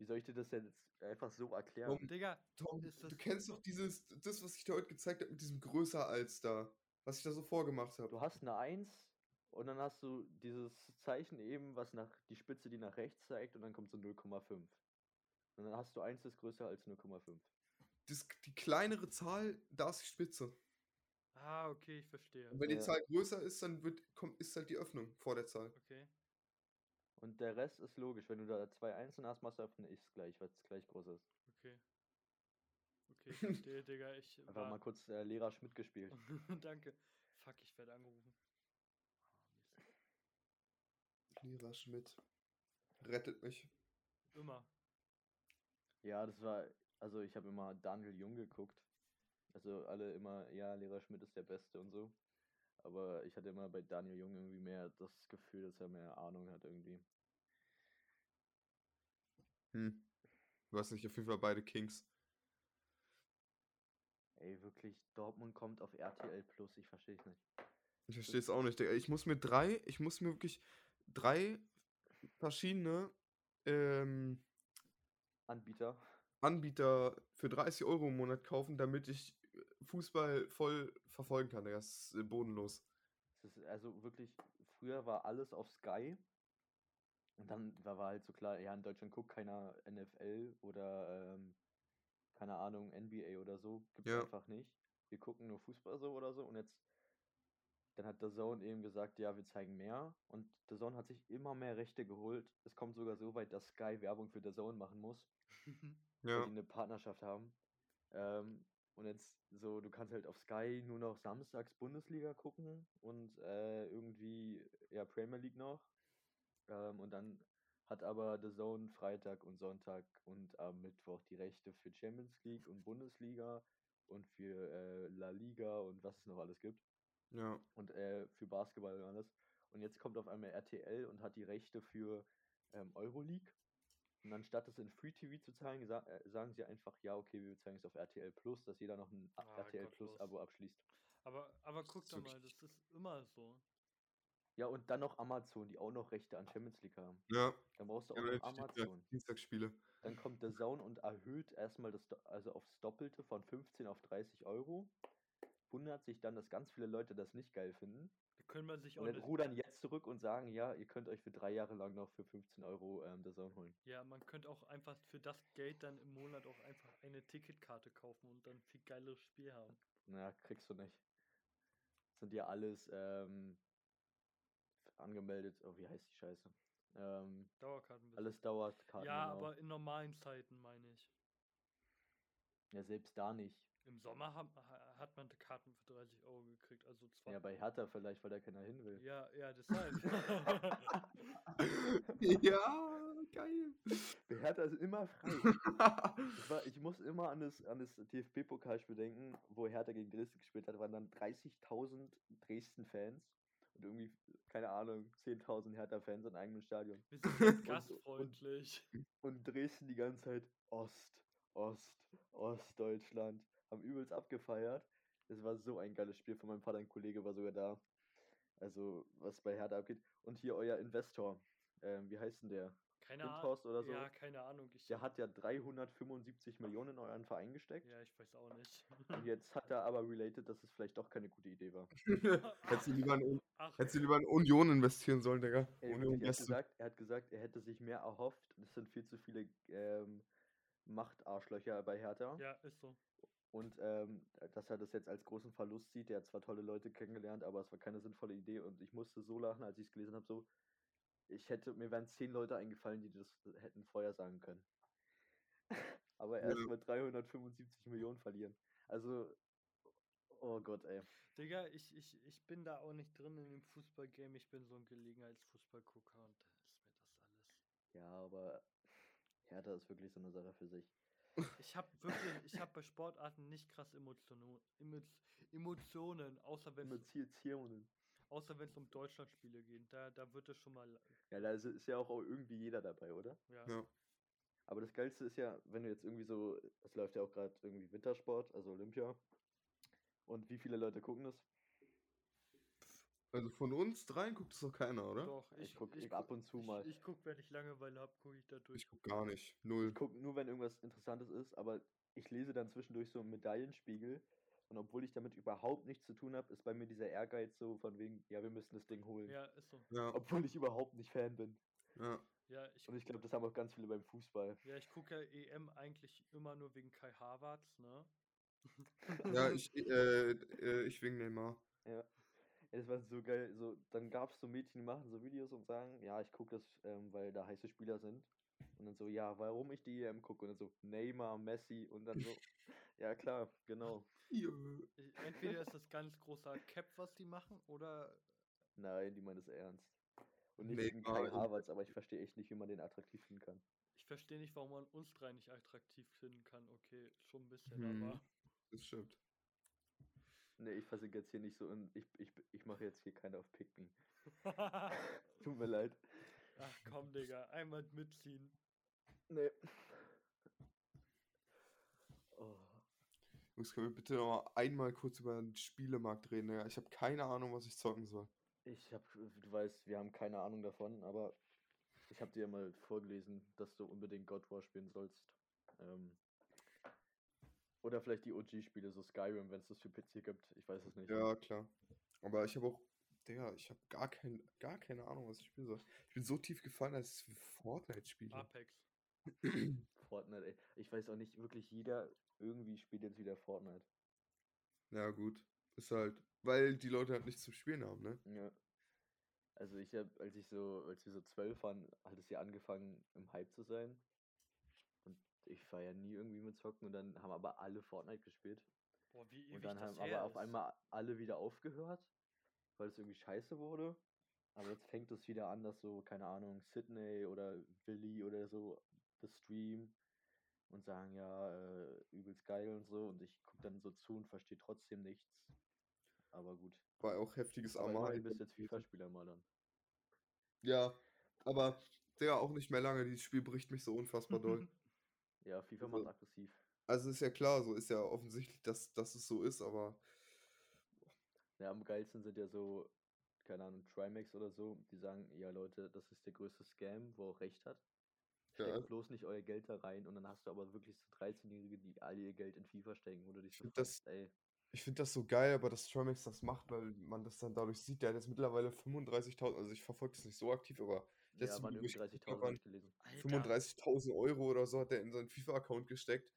Wie soll ich dir das denn jetzt einfach so erklären? Warum- Digga, Tom, Ist du das- kennst doch dieses, das, was ich dir heute gezeigt habe mit diesem größer als da. Was ich da so vorgemacht habe. Du hast eine 1 und dann hast du dieses Zeichen eben, was nach die Spitze, die nach rechts zeigt und dann kommt so 0,5. Und dann hast du 1 ist größer als 0,5. Das, die kleinere Zahl, da ist die Spitze. ah, okay, ich verstehe. Und wenn die Ja. Zahl größer ist, dann wird, kommt, ist halt die Öffnung vor der Zahl. Okay. Und der Rest ist logisch. Wenn du da zwei Einsen hast, machst du einfach eine X gleich, weil es gleich groß ist. Okay. Okay, ich verstehe, Digga. Ich Einfach war... mal kurz äh, Lehrer Schmidt gespielt. Danke. Fuck, ich werde angerufen. Ah. Lehrer Schmidt. Rettet mich. Immer. Ja, das war, also ich habe immer Daniel Jung geguckt. Also alle immer, ja, Lehrer Schmidt ist der Beste und so. Aber ich hatte immer bei Daniel Jung irgendwie mehr das Gefühl, dass er mehr Ahnung hat irgendwie. Hm. Du hast nicht auf jeden Fall beide Kings. Ey, wirklich, Dortmund kommt auf RTL Plus, ich verstehe es nicht. Ich verstehe es auch nicht, Digga. Ich muss mir drei, ich muss mir wirklich drei verschiedene ähm, Anbieter. Anbieter für 30 Euro im Monat kaufen, damit ich Fußball voll verfolgen kann. Das ist äh, bodenlos. Ist also wirklich, früher war alles auf Sky. Und dann war, war halt so klar, ja, in Deutschland guckt keiner NFL oder ähm, keine Ahnung, NBA oder so. Gibt's Ja. einfach nicht. Wir gucken nur Fußball so oder so. Und jetzt, dann hat The Zone eben gesagt, ja, wir zeigen mehr. Und The Zone hat sich immer mehr Rechte geholt. Es kommt sogar so weit, dass Sky Werbung für The Zone machen muss. weil Ja, die eine Partnerschaft haben. Ähm, und jetzt so, du kannst halt auf Sky nur noch samstags Bundesliga gucken und äh, irgendwie ja Premier League noch. Ähm, und dann hat aber The Zone Freitag und Sonntag und am Mittwoch die Rechte für Champions League und Bundesliga und für äh, La Liga und was es noch alles gibt ja. und äh, für Basketball und alles. Und jetzt kommt auf einmal RTL und hat die Rechte für ähm, Euroleague. Und anstatt es in Free TV zu zeigen, sa äh, sagen sie einfach, ja, okay, wir zeigen es auf RTL Plus, dass jeder noch ein Ah, RTL. Plus Abo abschließt. Aber, aber guck ist doch mal, das ist immer so. Ja, und dann noch Amazon, die auch noch Rechte an Champions League haben. Ja, Dann brauchst du auch ja noch Amazon. Dienstagsspiele. Dann kommt der Zone und erhöht erstmal das, also aufs Doppelte von 15 auf 30 Euro. Wundert sich dann, dass ganz viele Leute das nicht geil finden. Da können wir sich Und dann rudern jetzt zurück und sagen, ja, ihr könnt euch für drei Jahre lang noch für 15 Euro ähm, der Zone holen. Ja, man könnte auch einfach für das Geld dann im Monat auch einfach eine Ticketkarte kaufen und dann viel geileres Spiel haben. Na, kriegst du nicht. Sind ja alles ähm, angemeldet. Oh, wie heißt die Scheiße? Ähm, Dauerkarten. alles dauert Karten. Ja, genau. aber in normalen Zeiten meine ich. Ja, selbst da nicht. Im Sommer ham- ha- hat man Karten für 30 Euro gekriegt, also zwar. Ja, bei Hertha vielleicht, weil da keiner hin will. ja, ja, deshalb. ja, geil. Bei Hertha ist immer frei. Ich, war, ich muss immer an das, an das DFB-Pokalspiel denken, wo Hertha gegen Dresden gespielt hat, waren dann 30.000 Dresden-Fans und irgendwie, keine Ahnung, 10.000 Hertha-Fans in einem Stadion. Wir sind jetzt und- gastfreundlich. Und Dresden die ganze Zeit Ost, Ost, Ostdeutschland. Haben übelst abgefeiert. Es war so ein geiles Spiel von meinem Vater, ein Kollege war sogar da. Also, was bei Hertha abgeht. Und hier euer Investor. Ähm, wie heißt denn der? Keine Ahnung. Oder so? Ja, keine Ahnung. Ich, Der hat ja 375 Millionen in euren Verein gesteckt. ja, ich weiß auch nicht. Und jetzt hat er aber related, dass es vielleicht doch keine gute Idee war. Hättest du lieber in, Ach, hättest du lieber in Union investieren sollen, Digga. Ey, Union er, hat gesagt, er hat gesagt, er hätte sich mehr erhofft. Es sind viel zu viele ähm, Machtarschlöcher bei Hertha. ja, ist so. Und ähm, dass er das jetzt als großen Verlust sieht. Er hat zwar tolle Leute kennengelernt, aber es war keine sinnvolle Idee. Und ich musste so lachen, als ich es gelesen habe, so, ich hätte, mir wären zehn Leute eingefallen, die das hätten vorher sagen können. aber Ja. erst mal 375 Millionen verlieren. Also, oh Gott, ey. Digga, ich, ich, ich bin da auch nicht drin in dem Fußballgame. Ich bin so ein Gelegenheitsfußballgucker und da ist mir das alles. Ja, aber Hertha ist wirklich so eine Sache für sich. Ich habe wirklich, ich habe bei Sportarten nicht krass Emotionen, Emotionen, außer wenn Zionen. außer wenn es um Deutschlandspiele geht. Da, da wird es schon mal, Ja, da ist, ist ja auch irgendwie jeder dabei, oder? ja. Ja. Aber das Geilste ist ja, wenn du jetzt irgendwie so, es läuft ja auch gerade irgendwie Wintersport, also Olympia. Und wie viele Leute gucken das? Also von uns dreien guckt es doch keiner, oder? Doch, Ich ich, guck ich ab guck- und zu ich, mal. Ich guck, wenn ich Langeweile habe, gucke ich da durch. Ich guck gar nicht. Null. Ich gucke nur, wenn irgendwas Interessantes ist, aber ich lese dann zwischendurch so einen Medaillenspiegel. Und obwohl ich damit überhaupt nichts zu tun habe, ist bei mir dieser Ehrgeiz so von wegen, ja, wir müssen das Ding holen. Ja, ist so. Ja, Obwohl ich überhaupt nicht Fan bin. ja. Ja, ich, Und ich glaube, das haben auch ganz viele beim Fußball. ja, ich gucke ja EM eigentlich immer nur wegen Kai Havertz, ne? Ja, ich, äh, äh, ich wegen Neymar. Ja. Es war so geil. So, dann gab es so Mädchen, die machen so Videos und sagen, ja, ich gucke das, ähm, weil da heiße Spieler sind. Und dann so, ja, warum ich die EM gucke. Und dann so, Neymar, Messi und dann so, ja klar, genau. Entweder ist das ganz großer Cap, was die machen, oder Nein, die meinen das ernst. Und nicht wegen Kai Havertz, aber ich verstehe echt nicht, wie man den attraktiv finden kann. ich verstehe nicht, warum man uns drei nicht attraktiv finden kann. Okay, schon ein bisschen, Hm. aber. Das stimmt. Nee, ich versinke jetzt hier nicht so und ich, ich, ich mache jetzt hier keine auf Pick Me. Tut mir leid. Ach komm, Digga, einmal mitziehen. Nee. Oh. Jungs, können wir bitte noch mal einmal kurz über den Spielemarkt reden? Ja? Ich habe keine Ahnung, was ich zocken soll. Ich hab, du weißt, wir haben keine Ahnung davon, aber ich habe dir mal vorgelesen, dass du unbedingt God War spielen sollst. Ähm, oder vielleicht die OG-Spiele, so Skyrim, wenn es das für PC gibt. Ich weiß es nicht. Ja, klar. Aber ich habe auch, Digga, ich habe gar, kein, gar keine Ahnung, was ich spielen soll. Ich bin so tief gefallen, als ich Fortnite spiele. Apex. Fortnite, ey. Ich weiß auch nicht, wirklich jeder irgendwie spielt jetzt wieder Fortnite. Ja, gut. Ist halt, weil die Leute halt nichts zum Spielen haben, ne? Ja. Also ich hab, als ich so, als wir so zwölf waren, hat es ja angefangen, im Hype zu sein. Ich war ja nie irgendwie mit Zocken und dann haben aber alle Fortnite gespielt. Boah, wie ewig Und dann das haben her aber auf ist. einmal alle wieder aufgehört, weil es irgendwie scheiße wurde. Aber jetzt fängt es wieder an, dass so, keine Ahnung, Sydney oder Willi oder so das streamen und sagen, ja, äh, übelst geil und so. Und ich gucke dann so zu und verstehe trotzdem nichts. Aber gut. War auch heftiges immerhin Armani. bist jetzt FIFA-Spieler mal dann. Ja, aber Digga, auch nicht mehr lange. Dieses Spiel bricht mich so unfassbar doll. Ja, FIFA Also- macht aggressiv. Also ist ja klar, so ist ja offensichtlich, dass, dass es so ist, aber Ja, am geilsten sind ja so, keine Ahnung, Trimax oder so, die sagen, ja Leute, das ist der größte Scam, wo auch recht hat. Steckt Ja. bloß nicht euer Geld da rein und dann hast du aber wirklich so 13-Jährige, die all ihr Geld in FIFA stecken, wo du dich so fragst, ey, ich finde das so geil, aber dass Trimax das macht, weil man das dann dadurch sieht. Der hat jetzt mittlerweile 35.000, also ich verfolge das nicht so aktiv, aber ja, letzte waren Video, wo ich irgendwie geguckt hab, 30.000 hab waren ich gelesen. Alter, 35.000 Euro oder so hat er in seinen FIFA-Account gesteckt.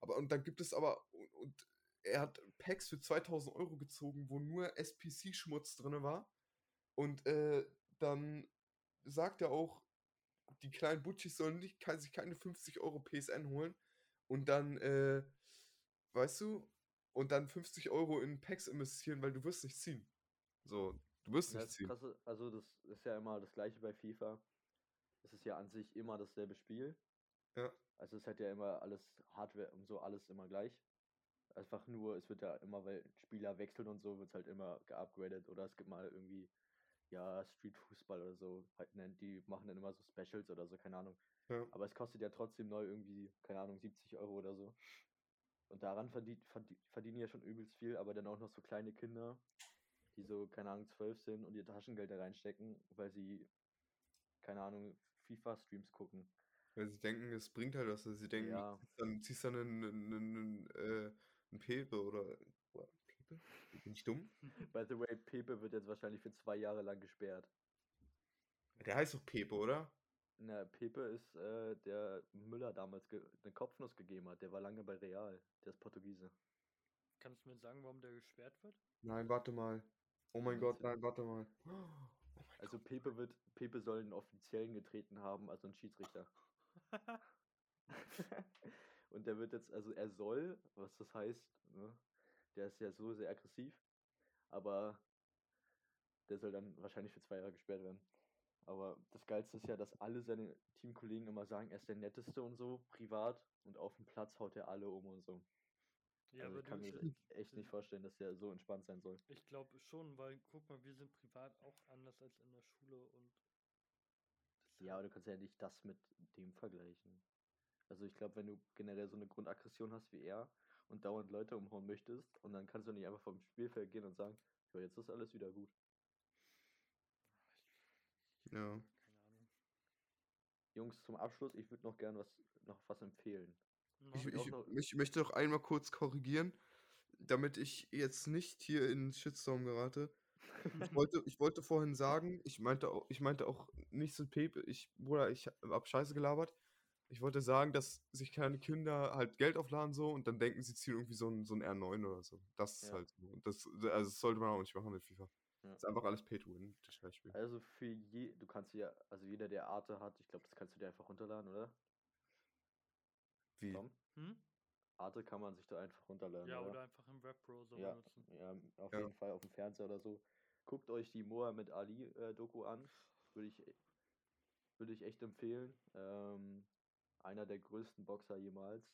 Aber und dann gibt es aber, und, und er hat Packs für 2000 Euro gezogen, wo nur SPC-Schmutz drin war. Und äh, dann sagt er auch, die kleinen Butchis sollen nicht, kann sich keine 50 Euro PSN holen. Und dann, äh, weißt du, und dann 50 Euro in Packs investieren, weil du wirst nicht ziehen. So, du wirst Ja, nicht ziehen. krasse, also das ist ja immer das gleiche bei FIFA. Es ist ja an sich immer dasselbe Spiel. Ja. Also es hat ja immer alles Hardware und so alles immer gleich. Einfach nur, es wird ja immer, weil Spieler wechseln und so, wird es halt immer geupgradet oder es gibt mal irgendwie, ja, Street Fußball oder so, halt, nennt die machen dann immer so Specials oder so, keine Ahnung. Ja. Aber es kostet ja trotzdem neu irgendwie, keine Ahnung, 70 Euro oder so. Und daran verdient, verdient, verdienen ja schon übelst viel, aber dann auch noch so kleine Kinder, die so, keine Ahnung, 12 sind und ihr Taschengeld da reinstecken, weil sie, keine Ahnung, FIFA-Streams gucken. Weil sie denken, es bringt halt was. Also sie denken, Ja. ziehst dann, ziehst dann einen, einen, einen, äh, einen Pepe oder. Pepe? Bin ich dumm? By the way, Pepe wird jetzt wahrscheinlich für zwei Jahre lang gesperrt. Der heißt doch Pepe, oder? Na, Pepe ist äh, der Müller damals eine Kopfnuss gegeben hat. Der war lange bei Real. Der ist Portugiese. Kannst du mir sagen, warum der gesperrt wird? Nein, warte mal. Oh mein Gott, nein, warte mal. Oh Also Pepe wird, Pepe soll einen offiziellen getreten haben, also einen Schiedsrichter. Und der wird jetzt, also er soll, was das heißt, ne? Der ist ja so sehr aggressiv, aber der soll dann wahrscheinlich für zwei Jahre gesperrt werden. Aber das Geilste ist ja, dass alle seine Teamkollegen immer sagen, er ist der Netteste und so, privat, und auf dem Platz haut er alle um und so. Ja, also aber ich kann mir echt nicht vorstellen, dass der so entspannt sein soll. ich glaube schon, weil guck mal, wir sind privat auch anders als in der Schule und Ja, aber du kannst ja nicht das mit dem vergleichen. Also ich glaube, wenn du generell so eine Grundaggression hast wie er und dauernd Leute umhauen möchtest und dann kannst du nicht einfach vom Spielfeld gehen und sagen, ja, jetzt ist alles wieder gut. Ja. keine Ahnung. Jungs, zum Abschluss, ich würde noch gern was noch was empfehlen. Ich, auch ich, noch- ich möchte noch einmal kurz korrigieren, damit ich jetzt nicht hier in Shitstorm gerate. Ich wollte, ich wollte vorhin sagen, ich meinte auch, ich meinte auch nicht so Pepe, ich, Bruder, ich hab Scheiße gelabert. Ich wollte sagen, dass sich kleine Kinder halt Geld aufladen so und dann denken, sie ziehen irgendwie so ein, so ein R9 oder so. Das ist Ja. halt so. Und Das, also das sollte man auch nicht machen mit FIFA. Ja. Das ist einfach alles Pay to Win, das Scheißspiel. Also für je, du kannst ja, also jeder, der Arte hat, ich glaube, das kannst du dir einfach runterladen, oder? Wie? Hm? Arte kann man sich da einfach runterladen, Ja, oder? oder einfach im Webbrowser Ja, benutzen. ja, auf Ja. jeden Fall auf dem Fernseher oder so. Guckt euch die Mohammed Ali äh, Doku an. Würde ich, würde ich echt empfehlen. Ähm, einer der größten Boxer jemals.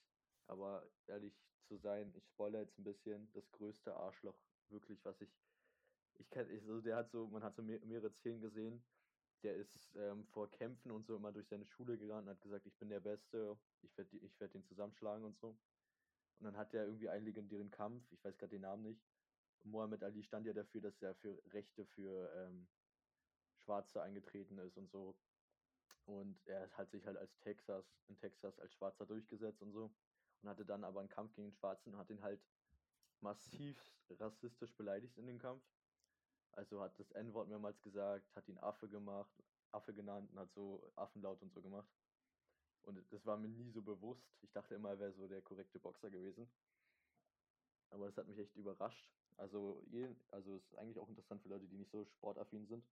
Aber ehrlich zu sein, ich spoilere jetzt ein bisschen, das größte Arschloch, wirklich, was ich. Ich kenne, ich, so, der hat so, man hat so mehr, mehrere Szenen gesehen. Der ist ähm, vor Kämpfen und so immer durch seine Schule gerannt und hat gesagt, ich bin der Beste, ich werde ich werd den zusammenschlagen und so. Und dann hat er irgendwie einen legendären Kampf, ich weiß gerade den Namen nicht. Mohammed Ali stand ja dafür, dass er für Rechte für ähm, Schwarze eingetreten ist und so. Und er hat sich halt als Texas, in Texas als Schwarzer durchgesetzt und so. Und hatte dann aber einen Kampf gegen den Schwarzen und hat ihn halt massiv rassistisch beleidigt in dem Kampf. Also hat das N-Wort mehrmals gesagt, hat ihn Affe gemacht, Affe genannt und hat so Affenlaut und so gemacht. Und das war mir nie so bewusst. Ich dachte immer, er wäre so der korrekte Boxer gewesen. Aber das hat mich echt überrascht. Also, also ist eigentlich auch interessant für Leute, die nicht so sportaffin sind.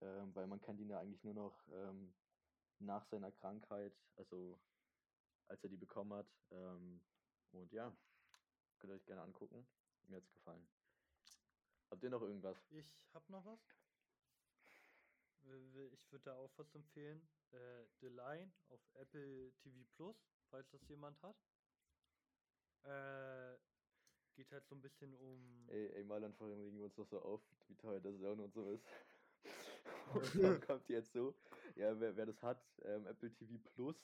Ähm, weil man kennt ihn ja eigentlich nur noch ähm, nach seiner Krankheit, also als er die bekommen hat. Ähm, und ja, könnt ihr euch gerne angucken. Mir hat's gefallen. Habt ihr noch irgendwas? Ich hab noch was. Ich würde da auch was empfehlen. Äh, The Line auf Apple TV Plus, falls das jemand hat. Äh, geht halt so ein bisschen um. Ey, ey Marlon, vorhin regen wir uns noch so auf, wie teuer der Zone und so ist. und dann kommt jetzt so, ja, wer, wer das hat, ähm, Apple TV Plus,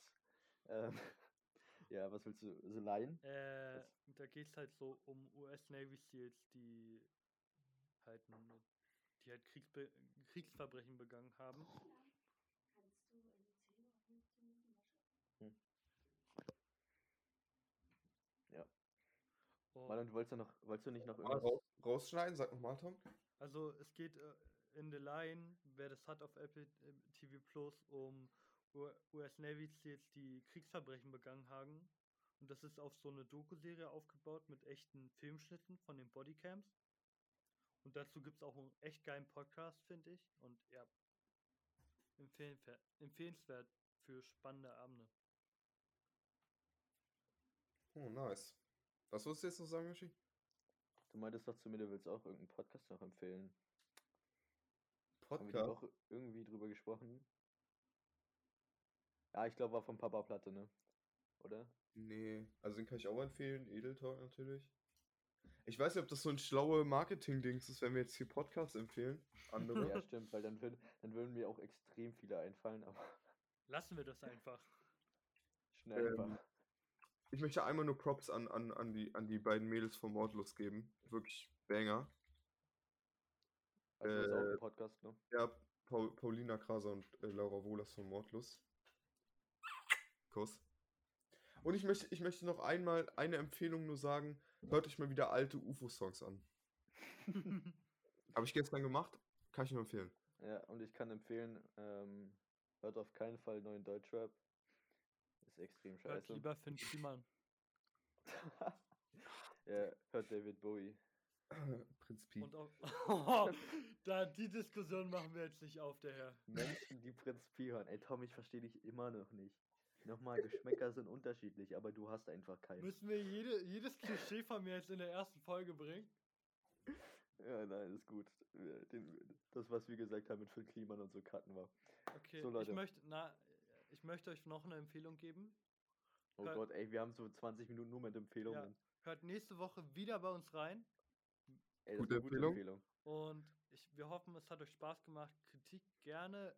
ähm, ja, was willst du, The Line? Äh, da geht es halt so um US Navy SEALs, die halt, die halt Kriegsbe Kriegsverbrechen begangen haben. Kannst du eine Zähne auf 15 Minuten waschen? Und Marlon, du wolltest ja noch, wolltest du nicht noch irgendwas? raus, rausschneiden, sag nochmal, Tom. Also es geht äh, in The Line, wer das hat auf Apple äh, TV Plus, um US Navy SEALs, die Kriegsverbrechen begangen haben. Und das ist auf so eine Doku-Serie aufgebaut mit echten Filmschnitten von den Bodycams. Und dazu gibt es auch einen echt geilen Podcast, finde ich. Und ja, empfehlenfer- empfehlenswert für spannende Abende. Oh, nice. Was wolltest du jetzt noch sagen, Yoshi? Du meintest doch zu mir, du willst auch irgendeinen Podcast noch empfehlen. Haben wir Podcast? Woche irgendwie drüber gesprochen? Ja, ich glaube, war von Papa Platte, ne? Oder? Nee, also den kann ich auch empfehlen. Edel Talk natürlich. Ich weiß nicht, ob das so ein schlaue Marketing-Dings ist, wenn wir jetzt hier Podcasts empfehlen. Andere. Ja, stimmt, weil dann, würd, dann würden mir auch extrem viele einfallen, aber Lassen wir das einfach. schnell Ähm, einfach. Ich möchte einmal nur Props an, an, an, die, an die beiden Mädels von Mordlos geben. Wirklich Banger. Also, das ist auch äh, ein Podcast, ne? Ja, Paul, Paulina Kraser und äh, Laura Wohlers von Mordlos. Kuss. Und ich möchte, ich möchte noch einmal eine Empfehlung nur sagen. Hört euch mal wieder alte UFO-Songs an. Habe ich gestern gemacht. Kann ich nur empfehlen. Ja, und ich kann empfehlen, ähm, hört auf keinen Fall neuen Deutschrap. Ist extrem Hört scheiße. lieber Finn Kliman. ja, hört David Bowie. Prinz Pi. Und auch, da, die Diskussion machen wir jetzt nicht auf, der Herr. Menschen, die Prinz Pi hören. Ey, Tom, ich verstehe dich immer noch nicht. Nochmal, Geschmäcker sind unterschiedlich, aber du hast einfach keinen. Müssen wir jede, jedes Klischee von mir jetzt in der ersten Folge bringen? Ja, nein, ist gut. Den, das, was wir gesagt haben mit Phil Kliman und so cutten war. Okay, So, ich Leute. möchte, na, ich möchte euch noch eine Empfehlung geben. Oh Hört- Gott, ey, wir haben so 20 Minuten nur mit Empfehlungen. Hört nächste Woche wieder bei uns rein. Ey, das Gute ist eine gute Empfehlung. Empfehlung. Und ich, wir hoffen, es hat euch Spaß gemacht. Kritik gerne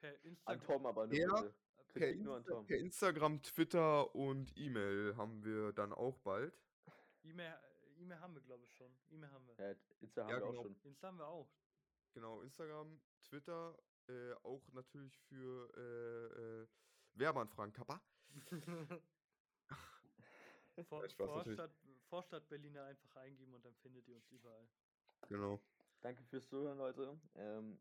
per An Instagram. Tom aber nur Ja, bitte. Per, Kritik nur an Insta Tom. per Instagram, Twitter und E-Mail haben wir dann auch bald. E-Mail E-Mail haben wir, glaube ich, schon. E-Mail haben wir. Ja, Insta haben Ja, wir auch genau. schon. Insta haben wir auch. Genau, Instagram, Twitter, äh, auch natürlich für äh, äh, Werbeanfragen, Kappa. Vor. Vorstadt, Vorstadt Berliner einfach eingeben und dann findet ihr uns überall. Genau. Danke fürs Zuhören, Leute. Ähm,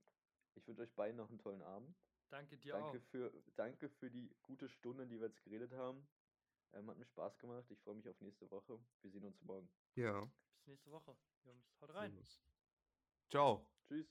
ich wünsche euch beiden noch einen tollen Abend. Danke dir Danke auch. für, danke für die gute Stunde, die wir jetzt geredet haben. Ähm, hat mir Spaß gemacht. Ich freue mich auf nächste Woche. Wir sehen uns morgen. Ja. Bis nächste Woche. Jungs, haut rein. Ciao. Tschüss.